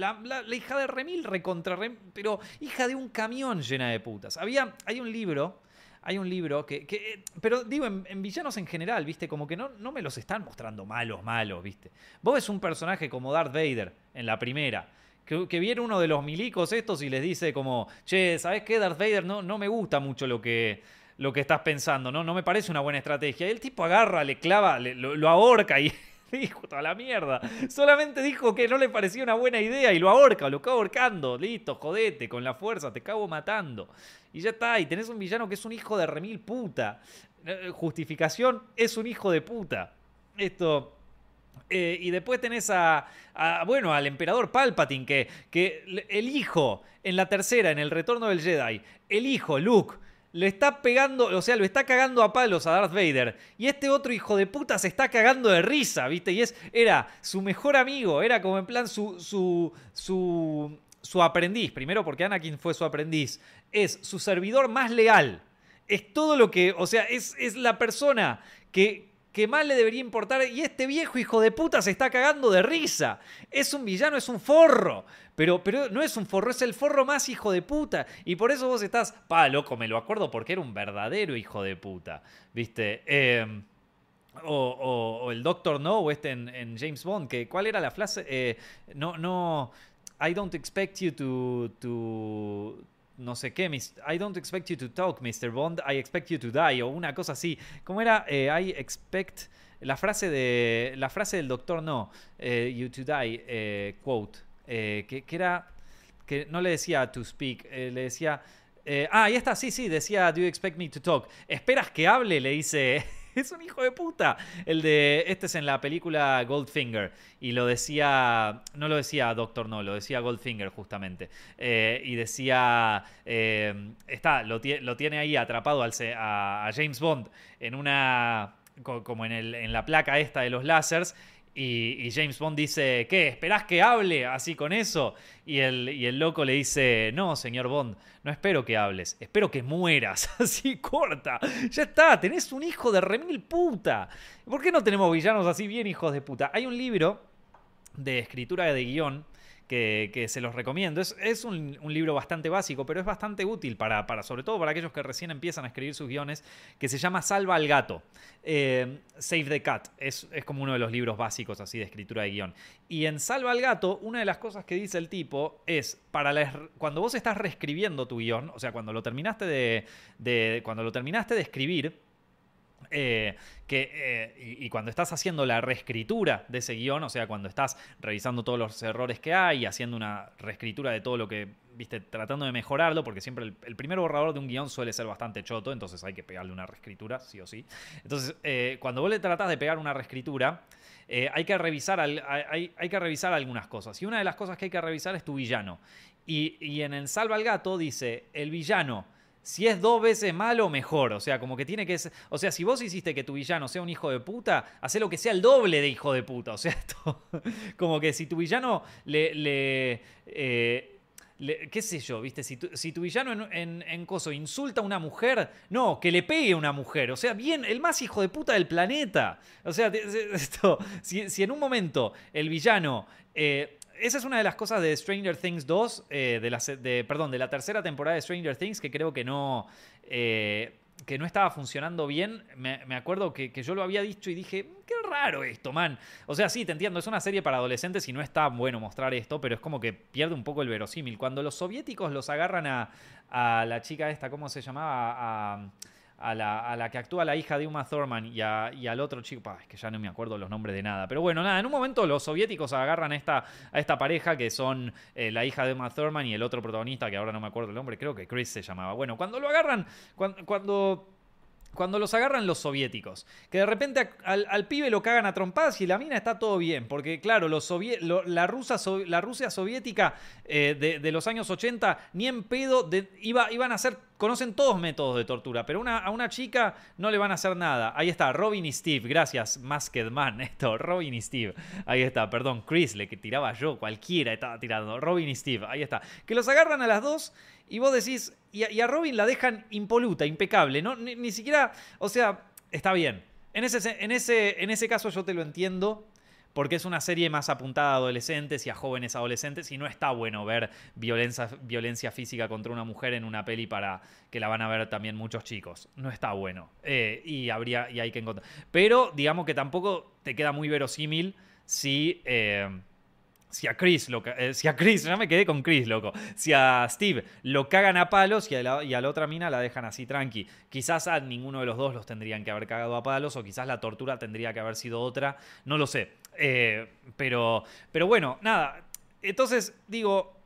hija de remil recontra remil, pero hija de un camión llena de putas. Había, hay un libro, hay un libro que, pero digo, en, villanos en general, viste, como que no, no me los están mostrando malos, malos, viste. Vos ves un personaje como Darth Vader en la primera, que, viene uno de los milicos estos y les dice como, che, ¿sabes qué, Darth Vader? No, no me gusta mucho lo que, lo que estás pensando, ¿no? No me parece una buena estrategia. Y el tipo agarra, le clava, lo, ahorca y (laughs) dijo toda la mierda. Solamente dijo que no le parecía una buena idea y lo ahorca, lo acaba ahorcando. Listo, jodete, con la fuerza, te cago matando. Y ya está, y tenés un villano que es un hijo de remil puta. Eh, justificación, es un hijo de puta. Esto eh, y después tenés a, bueno, al emperador Palpatine, que, que el hijo, en la tercera, en el retorno del Jedi, el hijo, Luke, le está pegando, o sea, lo está cagando a palos a Darth Vader. Y este otro hijo de puta se está cagando de risa, ¿viste? Y es, era su mejor amigo, era como en plan su, su, su, su aprendiz. Primero porque Anakin fue su aprendiz. Es su servidor más leal. Es todo lo que, o sea, es, es la persona que, que más le debería importar. Y este viejo hijo de puta se está cagando de risa. Es un villano, es un forro. Pero, pero no es un forro, es el forro más hijo de puta. Y por eso vos estás, pa, loco, me lo acuerdo porque era un verdadero hijo de puta. ¿Viste? Em, o, el Doctor No, o este en, James Bond, que ¿cuál era la frase? Eh, no, no. I don't expect you to, to no sé qué, I don't expect you to talk, Mr. Bond, I expect you to die, o una cosa así. ¿Cómo era? Eh, I expect. La frase, de, la frase del doctor no, eh, you to die, eh, que, era. que no le decía to speak, le decía. ah, ahí está, sí, sí, decía, do you expect me to talk? ¿Esperas que hable? Le dice (laughs) es un hijo de puta. El de. Este es en la película Goldfinger. Y lo decía. No lo decía Doctor No, lo decía Goldfinger justamente. Eh, y decía. Eh, está, lo, tiene ahí atrapado al, a, James Bond en una. Como en, el, en la placa esta de los lásers. Y, James Bond dice, ¿qué? ¿Esperás que hable así con eso? Y el, y el loco le dice, no, señor Bond, no espero que hables, espero que mueras. (laughs) Así corta. Ya está, tenés un hijo de remil puta. ¿Por qué no tenemos villanos así bien hijos de puta? Hay un libro de escritura de guion que, se los recomiendo. Es, un, libro bastante básico, pero es bastante útil para, para, sobre todo para aquellos que recién empiezan a escribir sus guiones, que se llama Salva al gato. Eh, Save the Cat. Es, como uno de los libros básicos así de escritura de guion. Y en Salva al gato, una de las cosas que dice el tipo es, para cuando vos estás reescribiendo tu guion, o sea, cuando lo terminaste de, de cuando lo terminaste de escribir, eh, que, eh, y, cuando estás haciendo la reescritura de ese guion, o sea, cuando estás revisando todos los errores que hay haciendo una reescritura de todo lo que, viste, tratando de mejorarlo, porque siempre el, primer borrador de un guion suele ser bastante choto, entonces hay que pegarle una reescritura, sí o sí. Entonces, eh, cuando vos le tratás de pegar una reescritura, hay, que revisar hay, hay, que revisar algunas cosas. Y una de las cosas que hay que revisar es tu villano. Y, y en el Salva al Gato dice, el villano si es dos veces malo, mejor. O sea, como que tiene que ser. O sea, si vos hiciste que tu villano sea un hijo de puta, hace lo que sea el doble de hijo de puta. O sea, (laughs) esto. Como que si tu villano le. eh, qué sé yo, ¿viste? Si tu, villano en, Coso insulta a una mujer, no, que le pegue a una mujer. O sea, bien, el más hijo de puta del planeta. O sea, (laughs) esto, si, en un momento el villano eh, esa es una de las cosas de Stranger Things 2, eh, de, la, de, perdón, de la tercera temporada de Stranger Things, que creo que no, eh, que no estaba funcionando bien. Me, acuerdo que, yo lo había dicho y dije, qué raro esto, man. O sea, sí, te entiendo, es una serie para adolescentes y no está bueno mostrar esto, pero es como que pierde un poco el verosímil. Cuando los soviéticos los agarran a, a la chica esta, ¿cómo se llamaba? A la, que actúa la hija de Uma Thurman y, al otro chico, es que ya no me acuerdo los nombres de nada. Pero bueno, nada, en un momento los soviéticos agarran a esta, a esta pareja que son eh, la hija de Uma Thurman y el otro protagonista, que ahora no me acuerdo el nombre, creo que Chris se llamaba. Bueno, cuando lo agarran, cuando los agarran los soviéticos, que de repente al, pibe lo cagan a trompadas y la mina está todo bien, porque claro, la, Rusa, la Rusia soviética eh, de, los años 80 ni en pedo iba, iban a ser conocen todos métodos de tortura, pero a una chica no le van a hacer nada. Ahí está, Robin y Steve, gracias, Masked Man, (laughs) esto, Robin y Steve. Ahí está, perdón, Chris, le que tiraba yo, cualquiera estaba tirando, Robin y Steve, ahí está. Que los agarran a las dos y vos decís, y a, Robin la dejan impoluta, impecable, ¿no? Ni, siquiera, o sea, está bien. En ese, en, ese, en ese caso yo te lo entiendo porque es una serie más apuntada a adolescentes y a jóvenes adolescentes y no está bueno ver violencia, violencia física contra una mujer en una peli para que la van a ver también muchos chicos. No está bueno. Eh, y, habría, y hay que encontrar. Pero digamos que tampoco te queda muy verosímil si... Eh, si a Chris, lo, eh, si a Chris, (laughs) ya me quedé con Chris, loco. Si a Steve lo cagan a palos y a, la, la, otra mina la dejan así tranqui. Quizás a ninguno de los dos los tendrían que haber cagado a palos o quizás la tortura tendría que haber sido otra. No lo sé. Eh, pero, pero bueno, nada. Entonces, digo.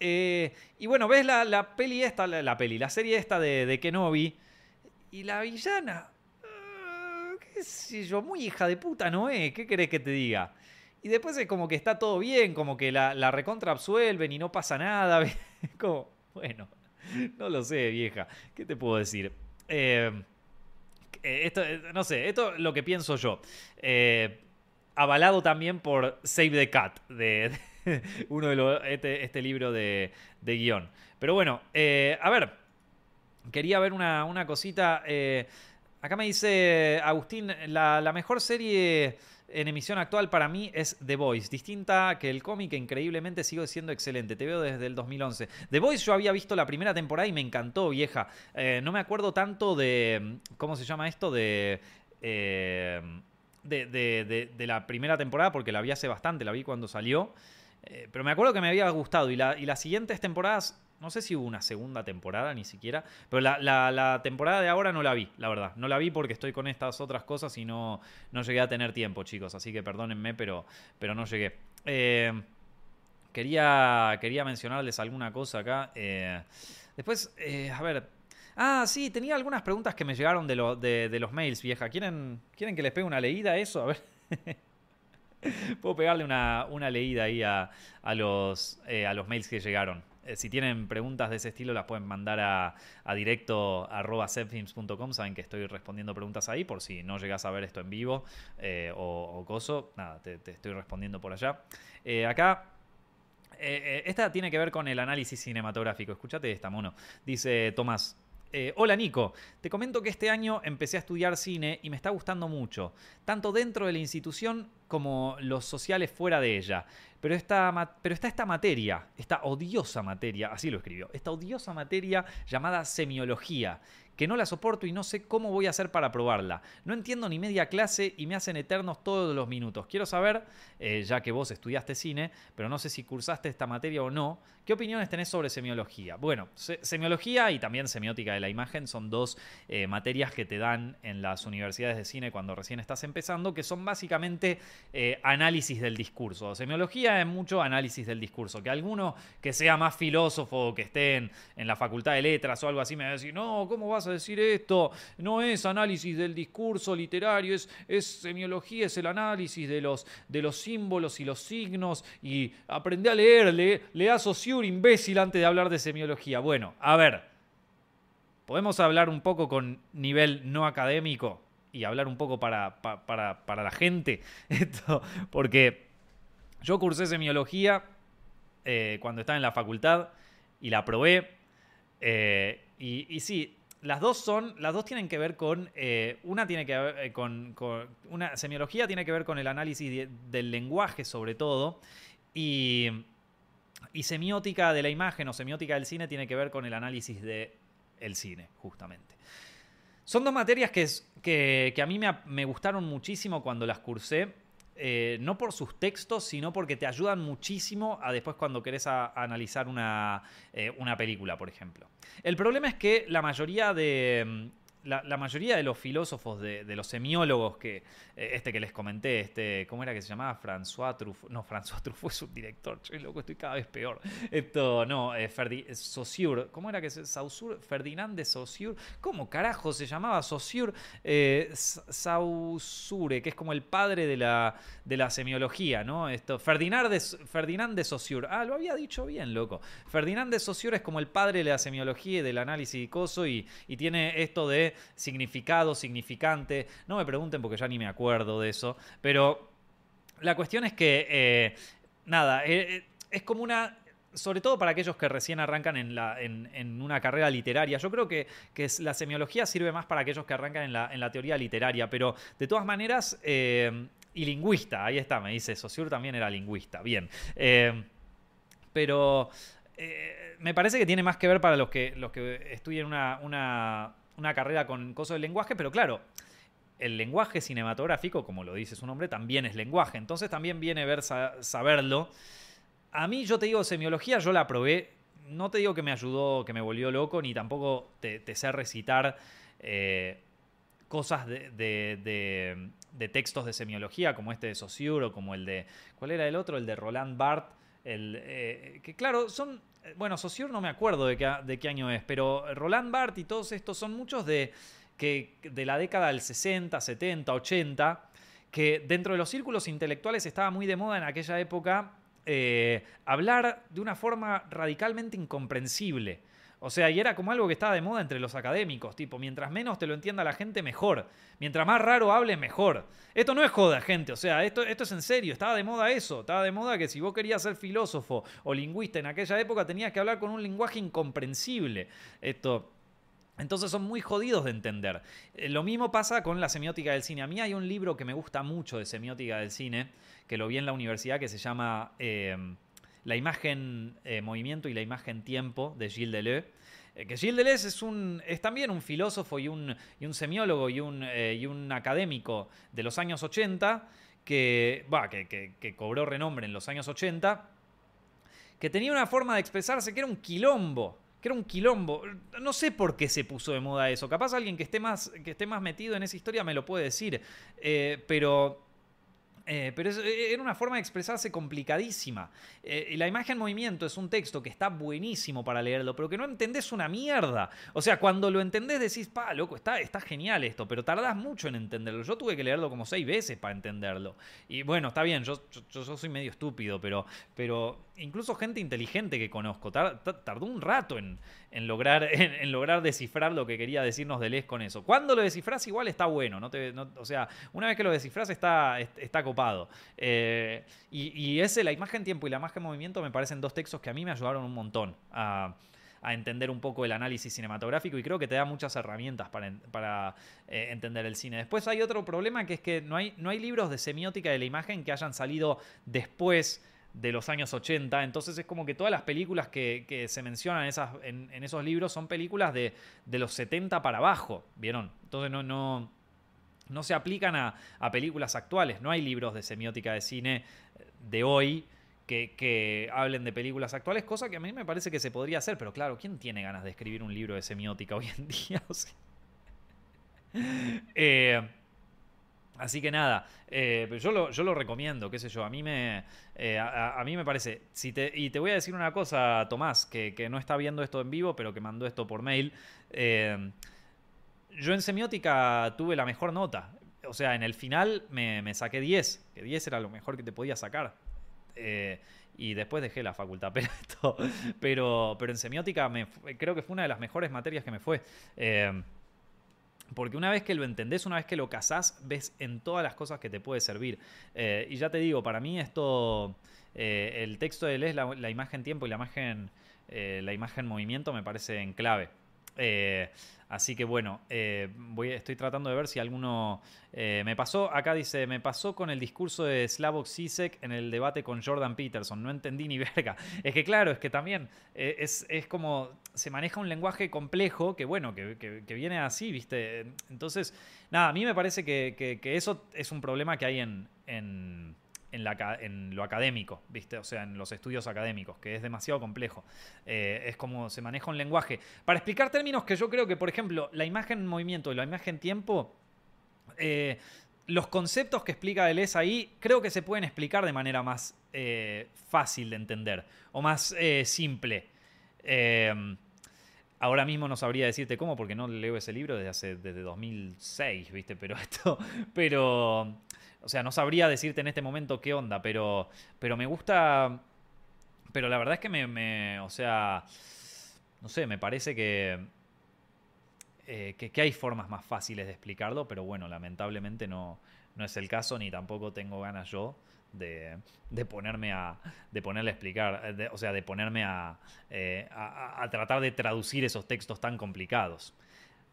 Eh, y bueno, ves la, peli esta, la, peli, la serie esta de, de Kenobi. Y la villana. Qué sé yo, muy hija de puta, ¿no? ¿Qué querés que te diga? Y después es como que está todo bien, como que la, la recontra absuelven y no pasa nada. (laughs) como, bueno, no lo sé, vieja. ¿Qué te puedo decir? Eh, esto, no sé, esto es lo que pienso yo. Eh, avalado también por Save the Cat, de, (laughs) uno de los, este, este, libro de, de, guion. Pero bueno, eh, a ver, quería ver una, una cosita. Eh, acá me dice Agustín, la, la, mejor serie en emisión actual para mí es The Voice, distinta que el cómic, increíblemente sigue siendo excelente. Te veo desde el 2011. The Voice yo había visto la primera temporada y me encantó, vieja. Eh, no me acuerdo tanto de, ¿cómo se llama esto? De de, la primera temporada, porque la vi hace bastante, la vi cuando salió. Eh, pero me acuerdo que me había gustado. Y las siguientes temporadas, no sé si hubo una segunda temporada ni siquiera. Pero la, temporada de ahora no la vi, la verdad. No la vi porque estoy con estas otras cosas y no, no llegué a tener tiempo, chicos. Así que perdónenme, pero, pero no llegué. Eh, quería, quería mencionarles alguna cosa acá. Eh, después, a ver, Ah, sí, tenía algunas preguntas que me llegaron de, de, los mails, vieja. ¿Quieren, ¿Quieren que les pegue una leída a eso? A ver. (laughs) Puedo pegarle una, leída ahí a, los, eh, a los mails que llegaron. Eh, si tienen preguntas de ese estilo, las pueden mandar a, a directo Saben que estoy respondiendo preguntas ahí por si no llegas a ver esto en vivo eh, o, coso. Nada, te, te, estoy respondiendo por allá. acá esta tiene que ver con el análisis cinematográfico. Escúchate esta, mono. Dice Tomás. Eh, hola Nico, te comento que este año empecé a estudiar cine y me está gustando mucho, tanto dentro de la institución como los sociales fuera de ella. Pero pero está esta materia, esta odiosa materia, así lo escribió, esta odiosa materia llamada semiología, que no la soporto y no sé cómo voy a hacer para probarla. No entiendo ni media clase y me hacen eternos todos los minutos. Quiero saber, eh, ya que vos estudiaste cine, pero no sé si cursaste esta materia o no, ¿qué opiniones tenés sobre semiología? Bueno, semiología y también semiótica de la imagen son dos eh, materias que te dan en las universidades de cine cuando recién estás empezando, que son básicamente eh, análisis del discurso. Semiología es mucho análisis del discurso. Que alguno que sea más filósofo o que esté en, en la facultad de letras o algo así me va a decir, no, ¿cómo vas a decir esto? No es análisis del discurso literario, es, es semiología, es el análisis de los, de los símbolos y los signos y aprende a leer, le, le da imbécil, antes de hablar de semiología. Bueno, a ver, ¿podemos hablar un poco con nivel no académico? y hablar un poco para, para, la gente. (laughs) Esto, porque yo cursé semiología eh, cuando estaba en la facultad y la probé. Eh, y, y, sí, las dos son, las dos tienen que ver con, eh, una tiene que ver eh, con, una semiología tiene que ver con el análisis del lenguaje sobre todo y, semiótica de la imagen o semiótica del cine tiene que ver con el análisis del el cine, justamente. Son dos materias que, que, a mí me, me gustaron muchísimo cuando las cursé eh, no por sus textos, sino porque te ayudan muchísimo a después cuando querés analizar una, eh, una, película, por ejemplo. El problema es que la mayoría de, la, mayoría de los filósofos, de, los semiólogos, que eh, este que les comenté, este, ¿cómo era que se llamaba? François Truffaut. No, François Truffaut es un director, yo loco, estoy cada vez peor. Esto, no, eh, Saussure, ¿cómo era que se Saussure? Ferdinand de Saussure, ¿cómo carajo se llamaba Saussure? Eh, Saussure, que es como el padre de la, de la semiología, ¿no? Esto, Ferdinand de, Ferdinand de Saussure. Ah, lo había dicho bien, loco. Ferdinand de Saussure es como el padre de la semiología y del análisis y coso y, y tiene esto de significado, significante. No me pregunten porque ya ni me acuerdo de eso. Pero la cuestión es que, eh, nada, eh, eh, es como una sobre todo para aquellos que recién arrancan en, una carrera literaria. Yo creo que, que, la semiología sirve más para aquellos que arrancan en la, teoría literaria, pero de todas maneras, y lingüista, ahí está, me dice, Saussure también era lingüista, bien. pero me parece que tiene más que ver para los que, los que estudian una carrera con cosas de lenguaje, pero claro, el lenguaje cinematográfico, como lo dice su nombre, también es lenguaje. Entonces también viene ver saberlo. A mí, yo te digo, semiología, yo la probé. No te digo que me ayudó, que me volvió loco, ni tampoco te, sé recitar eh, cosas de, textos de semiología, como este de Saussure o como el de. ¿Cuál era el otro? El de Roland Barthes. Eh, que claro, son bueno, Saussure no me acuerdo de qué, de qué año es, pero Roland Barthes y todos estos son muchos de, que, de la década del 60, 70, 80, que dentro de los círculos intelectuales estaba muy de moda en aquella época eh, hablar de una forma radicalmente incomprensible. O sea, y era como algo que estaba de moda entre los académicos, tipo, mientras menos te lo entienda la gente, mejor. Mientras más raro hable, mejor. Esto no es joda, gente, o sea, esto, esto es en serio, estaba de moda eso, estaba de moda que si vos querías ser filósofo o lingüista en aquella época tenías que hablar con un lenguaje incomprensible. Esto... Entonces son muy jodidos de entender. Eh, lo mismo pasa con la semiótica del cine. A mí hay un libro que me gusta mucho de semiótica del cine, que lo vi en la universidad, que se llama... Eh, la imagen eh, movimiento y la imagen tiempo de Gilles Deleuze. Eh, que Gilles Deleuze es, un, es también un filósofo y un, y un semiólogo y un, eh, y un, académico de los años 80 que, que, que, cobró renombre en los años 80, que tenía una forma de expresarse que era un quilombo que era un quilombo. No sé por qué se puso de moda eso. Capaz alguien que esté más, que esté más metido en esa historia me lo puede decir. pero eh, pero eh, era una forma de expresarse complicadísima. Eh, la imagen movimiento es un texto que está buenísimo para leerlo, pero que no entendés una mierda. O sea, cuando lo entendés decís, pa, loco, está, está genial esto, pero tardás mucho en entenderlo. Yo tuve que leerlo como seis veces para entenderlo. Y bueno, está bien, yo, yo, soy medio estúpido, pero, pero incluso gente inteligente que conozco tardó un rato (laughs) en, lograr, descifrar lo que quería decirnos Deleuze con eso. Cuando lo descifras igual está bueno, o sea, una vez que lo descifras está, copado. Eh, y, ese, la imagen tiempo y la imagen movimiento me parecen dos textos que a mí me ayudaron un montón a, entender un poco el análisis cinematográfico y creo que te da muchas herramientas para, eh, entender el cine. Después hay otro problema que es que no hay libros de semiótica de la imagen que hayan salido después de los años 80. Entonces es como que todas las películas que, se mencionan en, en, esos libros son películas de, los 70 para abajo, ¿vieron? Entonces no, no, no se aplican a, películas actuales. No hay libros de semiótica de cine de hoy que, hablen de películas actuales, cosa que a mí me parece que se podría hacer. Pero claro, ¿quién tiene ganas de escribir un libro de semiótica (laughs) hoy en día? (laughs) eh, Así que nada, eh, yo, lo, recomiendo, qué sé yo, a mí me, eh, a, mí me parece, y te voy a decir una cosa, Tomás, que, no está viendo esto en vivo, pero que mandó esto por mail, eh, yo en semiótica tuve la mejor nota, o sea, en el final me, saqué 10, que 10 era lo mejor que te podía sacar. y después dejé la facultad, (laughs) pero, pero, pero en semiótica me, creo que fue una de las mejores materias que me fue. Porque una vez que lo entendés, una vez que lo cazás, ves en todas las cosas que te puede servir. Eh, y ya te digo, para mí esto, eh, el texto de Les, la, imagen tiempo y la imagen, eh, la imagen movimiento me parece en clave. Así que bueno, eh, voy, estoy tratando de ver si alguno eh, me pasó. Acá dice, me pasó con el discurso de Slavoj Zizek en el debate con Jordan Peterson. No entendí ni (laughs) verga. Es que claro, es que también eh, es, como se maneja un lenguaje complejo que bueno, que, viene así, ¿viste? Entonces, nada, a mí me parece que, eso es un problema que hay en, en, lo académico, ¿viste? O sea, en los estudios académicos, que es demasiado complejo. Eh, es como se maneja un lenguaje. Para explicar términos que yo creo que, por ejemplo, la imagen en movimiento y la imagen tiempo, eh, los conceptos que explica Deleuze ahí creo que se pueden explicar de manera más eh, fácil de entender o más simple. Ahora mismo no sabría decirte cómo, porque no leo ese libro desde hace desde 2006, ¿viste? (laughs) Pero esto, pero, o sea, no sabría decirte en este momento qué onda, pero, pero me gusta, pero la verdad es que me, o sea, no sé, me parece que, eh, que, que, hay formas más fáciles de explicarlo, pero bueno, lamentablemente no, no es el caso, ni tampoco tengo ganas yo de, ponerme a de ponerle a explicar, o sea, de ponerme eh, a, a, tratar de traducir esos textos tan complicados.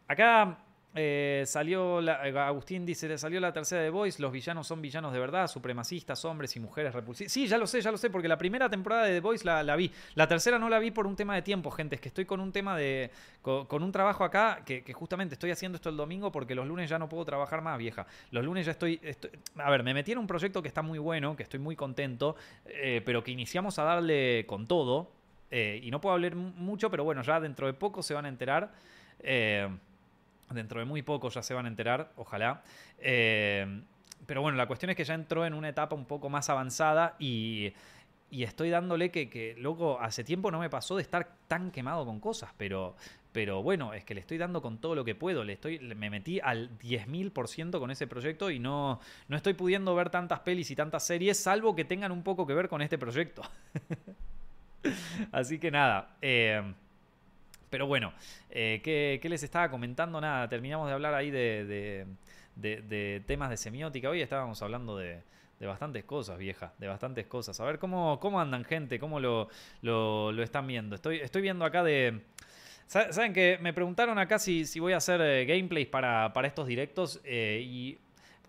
Acá eh, salió la, eh, Agustín dice, le salió la tercera de Voice, los villanos son villanos de verdad, supremacistas, hombres y mujeres repulsivos. Sí, ya lo sé, ya lo sé, porque la primera temporada de The Voice la, vi. La tercera no la vi por un tema de tiempo, gente. Es que estoy con un tema de. con, un trabajo acá que, justamente estoy haciendo esto el domingo porque los lunes ya no puedo trabajar más, vieja. Los lunes ya estoy. a ver, me metí en un proyecto que está muy bueno, que estoy muy contento, eh, pero que iniciamos a darle con todo. y no puedo hablar mucho, pero bueno, ya dentro de poco se van a enterar. Dentro de muy poco ya se van a enterar, ojalá. Eh, pero bueno, la cuestión es que ya entró en una etapa un poco más avanzada y, estoy dándole que, que, loco, hace tiempo no me pasó de estar tan quemado con cosas, pero, pero bueno, es que le estoy dando con todo lo que puedo. Le estoy, me metí al 10.000% con ese proyecto y no, no estoy pudiendo ver tantas pelis y tantas series, salvo que tengan un poco que ver con este proyecto. (laughs) Así que nada. Eh, pero bueno, eh, ¿qué, les estaba comentando? Nada, terminamos de hablar ahí de, temas de semiótica. Hoy estábamos hablando de, bastantes cosas, vieja, de bastantes cosas. A ver cómo, cómo andan, gente, cómo lo, lo, están viendo. Estoy, estoy viendo acá de. Saben que me preguntaron acá si, si voy a hacer eh, gameplays para, para estos directos eh, y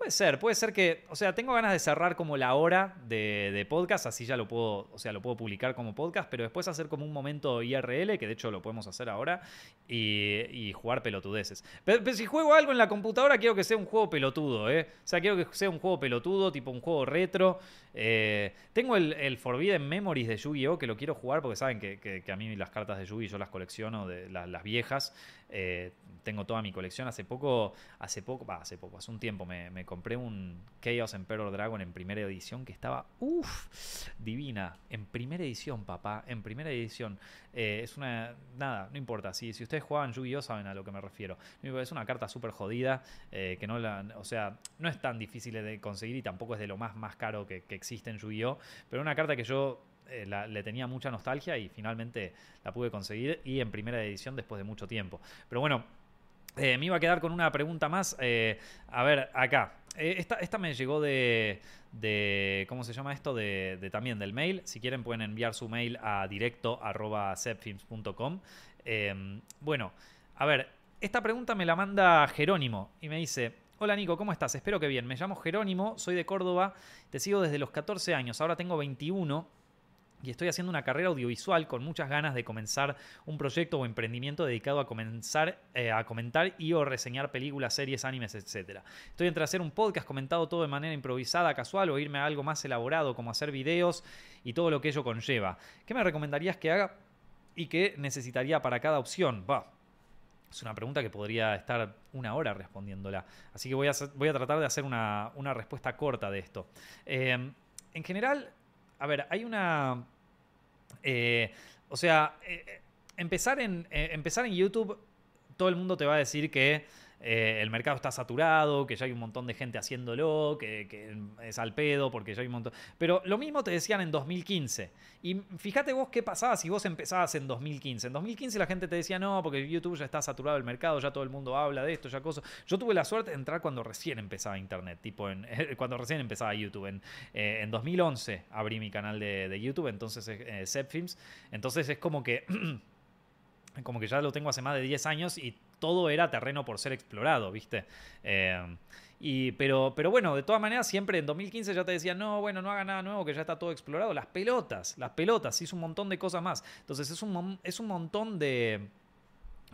Puede ser, puede ser que, o sea, tengo ganas de cerrar como la hora de, podcast, así ya lo puedo, o sea, lo puedo publicar como podcast, pero después hacer como un momento IRL, que de hecho lo podemos hacer ahora, y, jugar pelotudeces. Pero, si juego algo en la computadora, quiero que sea un juego pelotudo, ¿eh? O sea, quiero que sea un juego pelotudo, tipo un juego retro. Eh, tengo el, Forbidden Memories de Yu-Gi-Oh! que lo quiero jugar porque saben que, a mí las cartas de Yu-Gi yo las colecciono, de las viejas. Eh, tengo toda mi colección. Hace poco, hace poco, hace poco, hace un tiempo me, compré un Chaos Emperor Dragon en primera edición que estaba, uff, divina. En primera edición, papá, en primera edición. Eh, es una, nada, no importa. Si, si ustedes juegan Yu-Gi-Oh saben a lo que me refiero. Es una carta súper jodida, eh, que no la, o sea, no es tan difícil de conseguir y tampoco es de lo más, más caro que, que existe en Yu-Gi-Oh, pero una carta que yo eh, le tenía mucha nostalgia y finalmente la pude conseguir y en primera edición después de mucho tiempo. Pero bueno, eh, me iba a quedar con una pregunta más. Eh, a ver, acá. esta, esta, me llegó de, de, ¿Cómo se llama esto? De, también del mail. Si quieren pueden enviar su mail a directo em, bueno, a ver, esta pregunta me la manda Jerónimo y me dice, Hola Nico, ¿cómo estás? Espero que bien. Me llamo Jerónimo, soy de Córdoba, te sigo desde los 14 años, ahora tengo 21 y estoy haciendo una carrera audiovisual con muchas ganas de comenzar un proyecto o emprendimiento dedicado a comenzar eh, a comentar y o reseñar películas, series, animes, etc. Estoy entre hacer un podcast comentado todo de manera improvisada, casual o irme a algo más elaborado como hacer videos y todo lo que ello conlleva. ¿Qué me recomendarías que haga y qué necesitaría para cada opción? Es una pregunta que podría estar una hora respondiéndola. Así que voy a, voy a tratar de hacer una, respuesta corta de esto. Eh, en general, a ver, hay una eh, o sea, eh, eh, empezar, en, empezar en YouTube, todo el mundo te va a decir que el mercado está saturado, que ya hay un montón de gente haciéndolo, que, es al pedo, porque ya hay un montón. Pero lo mismo te decían en 2015. Y fíjate vos qué pasaba si vos empezabas en 2015. En 2015 la gente te decía, no, porque YouTube ya está saturado el mercado, ya todo el mundo habla de esto, ya cosas. Yo tuve la suerte de entrar cuando recién empezaba Internet, tipo en, (laughs) cuando recién empezaba YouTube. En, en 2011 abrí mi canal de, YouTube, entonces eh, Films. Entonces es como que. (clears throat) como que ya lo tengo hace más de 10 años y todo era terreno por ser explorado, ¿viste? Eh, y, pero, pero bueno, de todas maneras, siempre en 2015 ya te decían, no, bueno, no haga nada nuevo, que ya está todo explorado. Las pelotas, las pelotas, hizo un montón de cosas más. Entonces es un, es un montón de,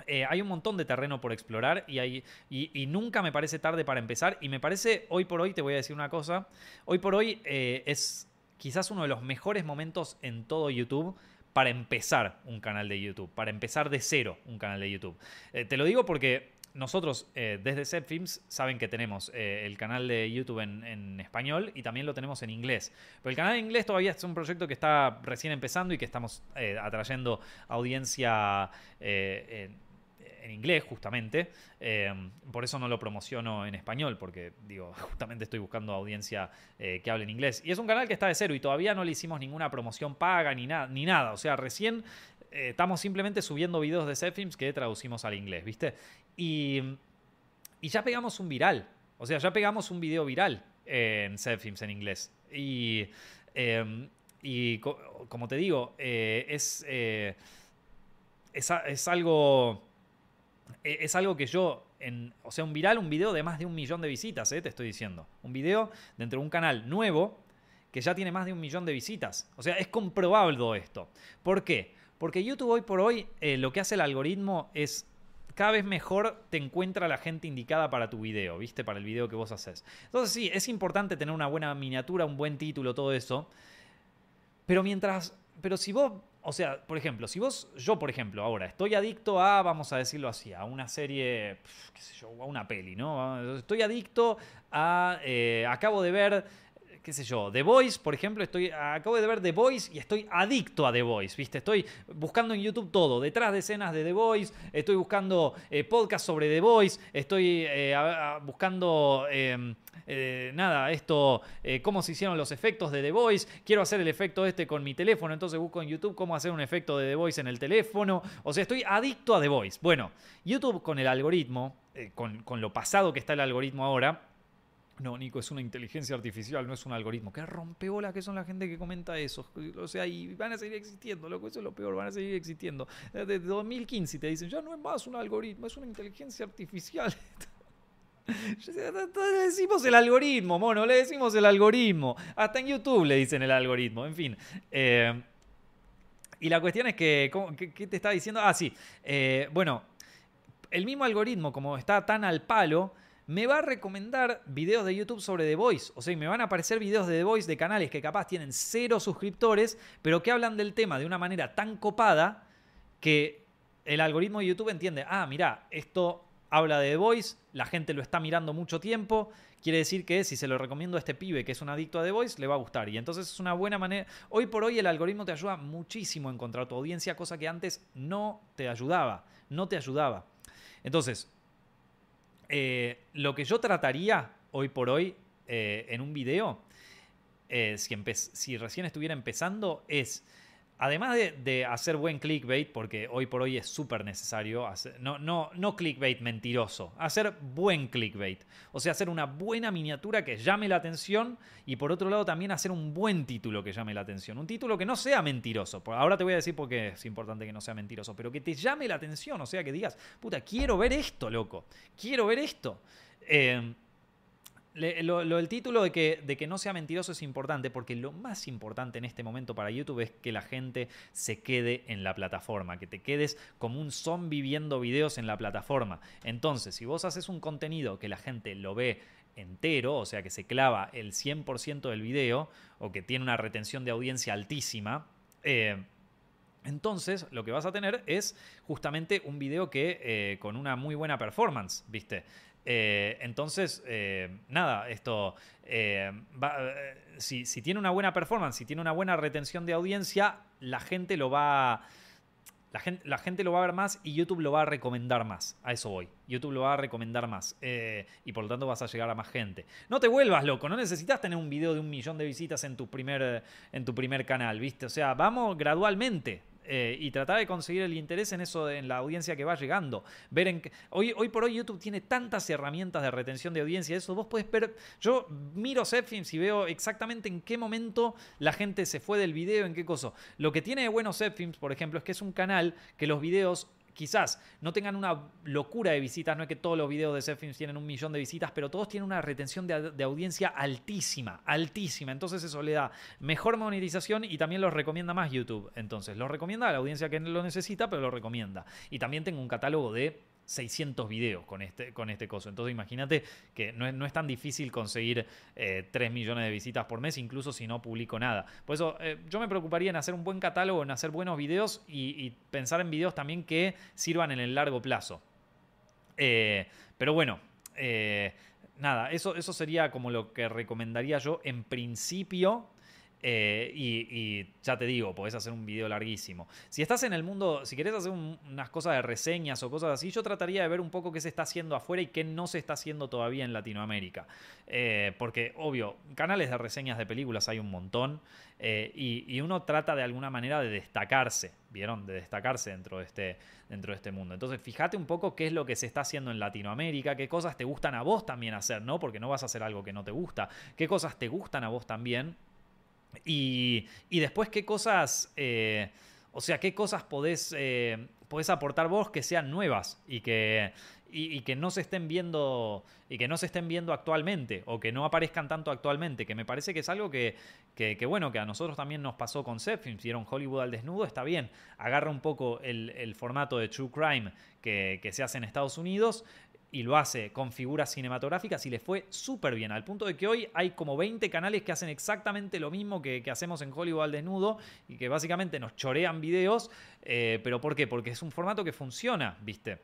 eh, hay un montón de terreno por explorar y, hay, y, nunca me parece tarde para empezar. Y me parece, hoy por hoy, te voy a decir una cosa, hoy por hoy eh, es quizás uno de los mejores momentos en todo YouTube para empezar un canal de YouTube, para empezar de cero un canal de YouTube. Eh, te lo digo porque nosotros desde Zepfilms saben que tenemos el canal de YouTube en, español y también lo tenemos en inglés. Pero el canal en inglés todavía es un proyecto que está recién empezando y que estamos atrayendo audiencia en inglés, justamente. Eh, por eso no lo promociono en español, porque digo, (laughs) justamente estoy buscando audiencia eh, que hable en inglés. Y es un canal que está de cero y todavía no le hicimos ninguna promoción paga ni, nada ni nada. O sea, recién eh, estamos simplemente subiendo videos de Zepfilms que traducimos al inglés, ¿viste? Y, y ya pegamos un viral. O sea, ya pegamos un video viral en Zepfilms en inglés. Y, y como te digo, es, es, es algo es algo que yo, en, o sea, un viral, un video de más de un millón de visitas, eh, te estoy diciendo. Un video dentro de un canal nuevo que ya tiene más de un millón de visitas. O sea, es comprobable esto. ¿Por qué? Porque YouTube hoy por hoy eh, lo que hace el algoritmo es cada vez mejor te encuentra la gente indicada para tu video, ¿viste? Para el video que vos haces. Entonces sí, es importante tener una buena miniatura, un buen título, todo eso. Pero mientras, pero si vos o sea, por ejemplo, si vos, yo por ejemplo, ahora estoy adicto a, vamos a decirlo así, a una serie, qué sé yo, a una peli, ¿no? Estoy adicto a, eh, acabo de ver qué sé yo, The Voice, por ejemplo, estoy, acabo de ver The Voice y estoy adicto a The Voice, ¿viste? Estoy buscando en YouTube todo, detrás de escenas de The Voice, estoy buscando eh, podcasts sobre The Voice, estoy eh, buscando, em, eh, nada, esto, cómo se hicieron los efectos de The Voice, quiero hacer el efecto este con mi teléfono, entonces busco en YouTube cómo hacer un efecto de The Voice en el teléfono, o sea, estoy adicto a The Voice. Bueno, YouTube con el algoritmo, con lo pasado que está el algoritmo ahora, no, Nico, es una inteligencia artificial, no es un algoritmo. Qué rompeola que son la gente que comenta eso. O sea, y van a seguir existiendo, loco, eso es lo peor, van a seguir existiendo. Desde 2015 te dicen, ya no es más un algoritmo, es una inteligencia artificial. (laughs) le decimos el algoritmo, mono, le decimos el algoritmo. Hasta en YouTube le dicen el algoritmo, en fin. Eh, y la cuestión es que, ¿qué, te está diciendo? Ah, sí. Eh, bueno, el mismo algoritmo, como está tan al palo, me va a recomendar videos de YouTube sobre The Voice. O sea, me van a aparecer videos de The Voice de canales que capaz tienen cero suscriptores, pero que hablan del tema de una manera tan copada que el algoritmo de YouTube entiende, ah, mira, esto habla de The Voice, la gente lo está mirando mucho tiempo, quiere decir que si se lo recomiendo a este pibe que es un adicto a The Voice, le va a gustar. Y entonces es una buena manera. Hoy por hoy el algoritmo te ayuda muchísimo a encontrar tu audiencia, cosa que antes no te ayudaba. No te ayudaba. Entonces, eh, lo que yo trataría hoy por hoy eh, en un video, si, si recién estuviera empezando, es además de, hacer buen clickbait, porque hoy por hoy es súper necesario, hacer, no, no, no clickbait mentiroso, hacer buen clickbait. O sea, hacer una buena miniatura que llame la atención y por otro lado también hacer un buen título que llame la atención. Un título que no sea mentiroso. Ahora te voy a decir por qué es importante que no sea mentiroso, pero que te llame la atención. O sea, que digas, puta, quiero ver esto, loco. Quiero ver esto. Eh, lo, el título de que, de que no sea mentiroso es importante porque lo más importante en este momento para YouTube es que la gente se quede en la plataforma, que te quedes como un zombie viendo videos en la plataforma. Entonces, si vos haces un contenido que la gente lo ve entero, o sea que se clava el 100% del video o que tiene una retención de audiencia altísima, eh, entonces, lo que vas a tener es justamente un video que eh, con una muy buena performance, ¿viste? Eh, entonces, eh, nada, esto, eh, si, tiene una buena performance, si tiene una buena retención de audiencia, la gente lo va... La gente, la gente, lo va a ver más y YouTube lo va a recomendar más. A eso voy. YouTube lo va a recomendar más. y por lo tanto vas a llegar a más gente. No te vuelvas loco. No necesitas tener un video de un millón de visitas en tu primer, en tu primer canal, ¿viste? O sea, vamos gradualmente. Eh, y tratar de conseguir el interés en eso, en la audiencia que va llegando. Ver en hoy, hoy por hoy YouTube tiene tantas herramientas de retención de audiencia, eso vos puedes ver. Yo miro Zepfilms y veo exactamente en qué momento la gente se fue del video, en qué cosa. Lo que tiene de bueno Zepfilms, por ejemplo, es que es un canal que los videos quizás no tengan una locura de visitas, no es que todos los videos de Zepfilms tienen un millón de visitas, pero todos tienen una retención de, audiencia altísima, altísima. Entonces eso le da mejor monetización y también los recomienda más YouTube. Entonces lo recomienda a la audiencia que lo necesita, pero lo recomienda. Y también tengo un catálogo de 600 videos con este, con este coso. Entonces imagínate que no es, no es, tan difícil conseguir 3 eh, millones de visitas por mes, incluso si no publico nada. Por eso eh, yo me preocuparía en hacer un buen catálogo, en hacer buenos videos y, pensar en videos también que sirvan en el largo plazo. Eh, pero bueno, nada, eso, eso sería como lo que recomendaría yo en principio eh, y, ya te digo, podés hacer un video larguísimo. Si estás en el mundo, si querés hacer unas cosas de reseñas o cosas así, yo trataría de ver un poco qué se está haciendo afuera y qué no se está haciendo todavía en Latinoamérica. Eh, porque, obvio, canales de reseñas de películas hay un montón eh, y, uno trata de alguna manera de destacarse, ¿vieron? De destacarse dentro de, este, dentro de este mundo. Entonces, fíjate un poco qué es lo que se está haciendo en Latinoamérica, qué cosas te gustan a vos también hacer, ¿no? Porque no vas a hacer algo que no te gusta. ¿Qué cosas te gustan a vos también? Y, después, ¿qué cosas, eh, o sea, qué cosas eh, podés, aportar vos que sean nuevas y que, y, que no se estén viendo y que no se estén viendo actualmente o que no aparezcan tanto actualmente, que me parece que es algo que, bueno, que a nosotros también nos pasó con Zepfilms, vieron Hollywood al desnudo, está bien, agarra un poco el, formato de True Crime que, que se hace en Estados Unidos, y lo hace con figuras cinematográficas y le fue súper bien, al punto de que hoy hay como 20 canales que hacen exactamente lo mismo que, hacemos en Hollywood al desnudo y que básicamente nos chorean videos, eh, pero ¿por qué? Porque es un formato que funciona, ¿viste?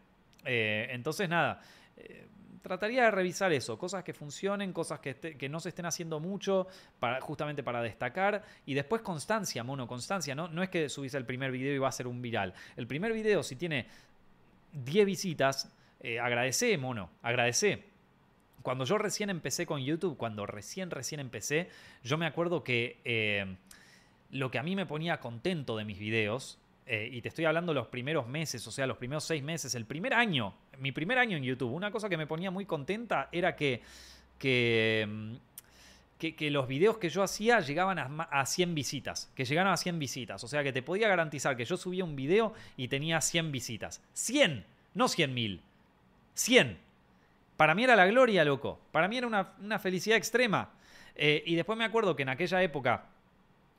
Eh, entonces nada. Eh, trataría de revisar eso, cosas que funcionen, cosas que, que, no se estén haciendo mucho, para, justamente para destacar. Y después constancia, mono, constancia. ¿no? no es que subís el primer video y va a ser un viral. El primer video, si tiene 10 visitas, eh, agradecé, mono, agradecé. Cuando yo recién empecé con YouTube, cuando recién, recién empecé, yo me acuerdo que eh, lo que a mí me ponía contento de mis videos, eh, y te estoy hablando los primeros meses, o sea, los primeros seis meses, el primer año, mi primer año en YouTube, una cosa que me ponía muy contenta era que, que, que, los videos que yo hacía llegaban a, a, 100 visitas, que llegaron a 100 visitas, o sea, que te podía garantizar que yo subía un video y tenía 100 visitas. 100, no 100 mil. 100. Para mí era la gloria, loco. Para mí era una, felicidad extrema. Eh, y después me acuerdo que en aquella época,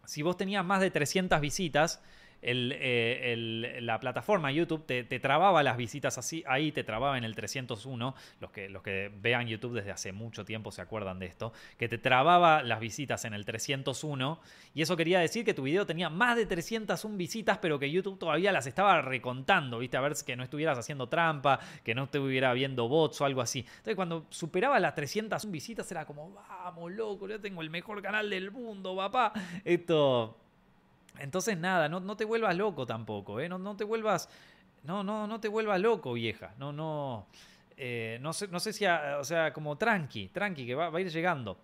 si vos tenías más de 300 visitas, eh, la plataforma YouTube te, trababa las visitas así, ahí te trababa en el 301, los que, los que vean YouTube desde hace mucho tiempo se acuerdan de esto, que te trababa las visitas en el 301 y eso quería decir que tu video tenía más de 301 visitas, pero que YouTube todavía las estaba recontando, viste, a ver que no estuvieras haciendo trampa, que no estuviera viendo bots o algo así. Entonces cuando superaba las 301 visitas era como, vamos, loco, yo tengo el mejor canal del mundo, papá. Esto entonces, nada, no, te vuelvas loco tampoco, ¿eh? No, te vuelvas. No, no, no te vuelvas loco, vieja. No, no. Eh, no, sé, no sé si, o sea, como tranqui, tranqui, que va, a ir llegando.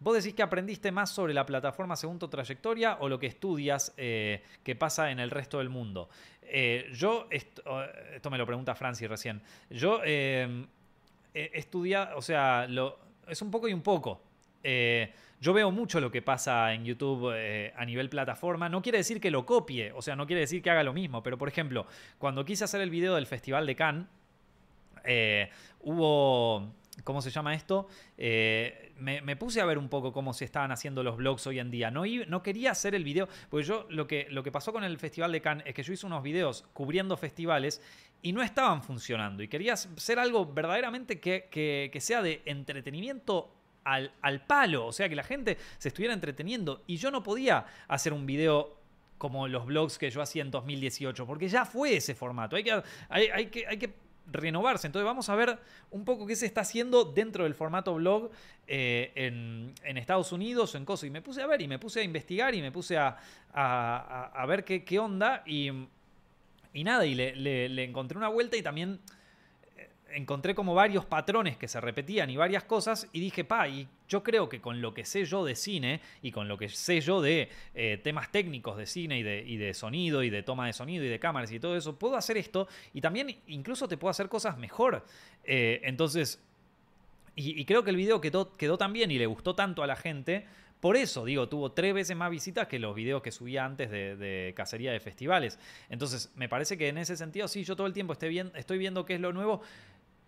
¿Vos decís que aprendiste más sobre la plataforma según tu trayectoria o lo que estudias eh, que pasa en el resto del mundo? Eh, yo, esto, esto, me lo pregunta Franci recién, yo he estudiado, o sea, lo, es un poco y un poco. Yo veo mucho lo que pasa en YouTube eh, a nivel plataforma. No quiere decir que lo copie, o sea, no quiere decir que haga lo mismo, pero por ejemplo, cuando quise hacer el video del Festival de Cannes, eh, hubo... ¿Cómo se llama esto? Eh, me, puse a ver un poco cómo se estaban haciendo los blogs hoy en día. No, no quería hacer el video, porque yo lo que, lo que pasó con el Festival de Cannes es que yo hice unos videos cubriendo festivales y no estaban funcionando. Y quería hacer algo verdaderamente que, que sea de entretenimiento al, palo, o sea, que la gente se estuviera entreteniendo. Y yo no podía hacer un video como los blogs que yo hacía en 2018, porque ya fue ese formato. Hay que, hay, que, hay que renovarse. Entonces vamos a ver un poco qué se está haciendo dentro del formato blog eh, en, Estados Unidos o en cosas. Y me puse a ver y me puse a investigar y me puse a, a, ver qué, qué, onda y, y nada, y le, le encontré una vuelta y también encontré como varios patrones que se repetían y varias cosas y dije, pa, y yo creo que con lo que sé yo de cine y con lo que sé yo de eh, temas técnicos de cine y de, y de, sonido y de toma de sonido y de cámaras y todo eso, puedo hacer esto y también incluso te puedo hacer cosas mejor. Eh, entonces, y, creo que el video quedó, quedó tan bien y le gustó tanto a la gente Por eso, digo, tuvo tres veces más visitas que los videos que subía antes de, cacería de festivales. Entonces, me parece que en ese sentido, sí, yo todo el tiempo estoy viendo qué es lo nuevo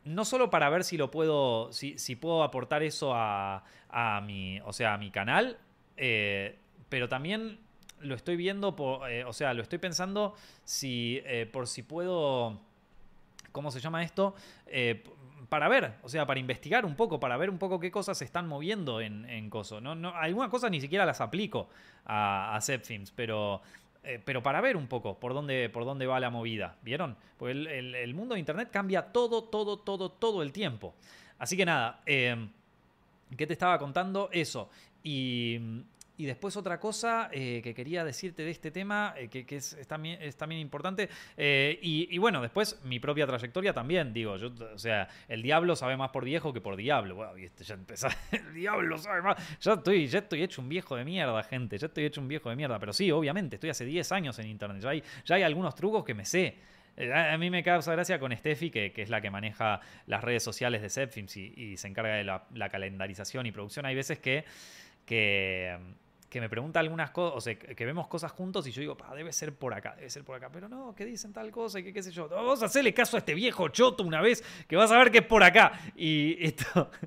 no solo para ver si lo puedo, si, puedo aportar eso a, a, mi, o sea, a mi canal, eh, pero también lo estoy viendo, por, eh, o sea, lo estoy pensando si, eh, por si puedo, ¿cómo se llama esto? para ver, o sea, para investigar un poco, para ver un poco qué cosas se están moviendo en, Coso. ¿no? No, algunas cosas ni siquiera las aplico a, a pero eh, pero para ver un poco por dónde, por dónde va la movida, ¿vieron? Porque el, mundo de Internet cambia todo, todo, todo, todo el tiempo. Así que nada, eh, ¿qué te estaba contando? Eso. Y, y después otra cosa eh, que quería decirte de este tema, eh, que, es, también, es, también, importante, eh, y, bueno, después mi propia trayectoria también, digo, yo, o sea, el diablo sabe más por viejo que por diablo. Este ya (laughs) el diablo sabe más. Ya estoy, ya estoy hecho un viejo de mierda, gente, ya estoy hecho un viejo de mierda, pero sí, obviamente, estoy hace 10 años en Internet, ya hay, ya hay algunos trucos que me sé. A mí me causa gracia con Steffi, que, que, es la que maneja las redes sociales de Zepfilms y, se encarga de la, la, calendarización y producción. Hay veces que, que que me pregunta algunas cosas, o sea, que vemos cosas juntos y yo digo, debe ser por acá, debe ser por acá. Pero no, que dicen tal cosa y que qué sé yo. Vamos a hacerle caso a este viejo choto una vez, que vas a ver que es por acá. Y esto... (laughs)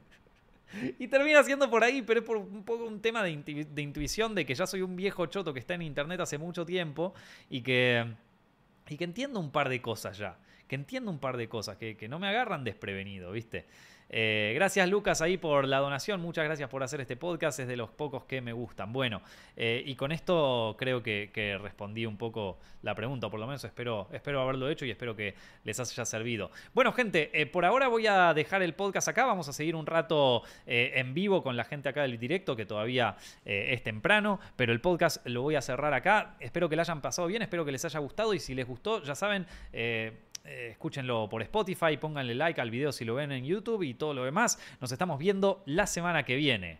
Y termina siendo por ahí, pero es un poco un tema de, intuición de que ya soy un viejo choto que está en internet hace mucho tiempo y que, y que entiendo un par de cosas ya. Que entiendo un par de cosas, que, que no me agarran desprevenido, ¿viste? Eh, gracias Lucas ahí por la donación, muchas gracias por hacer este podcast, es de los pocos que me gustan. Bueno, eh, y con esto creo que, respondí un poco la pregunta, por lo menos espero, espero haberlo hecho y espero que les haya servido. Bueno gente, eh, por ahora voy a dejar el podcast acá, vamos a seguir un rato en vivo con la gente acá del directo, que todavía es temprano, pero el podcast lo voy a cerrar acá. Espero que lo hayan pasado bien, espero que les haya gustado y si les gustó, ya saben... Eh, escúchenlo por Spotify, pónganle like al video si lo ven en YouTube y todo lo demás. Nos estamos viendo la semana que viene.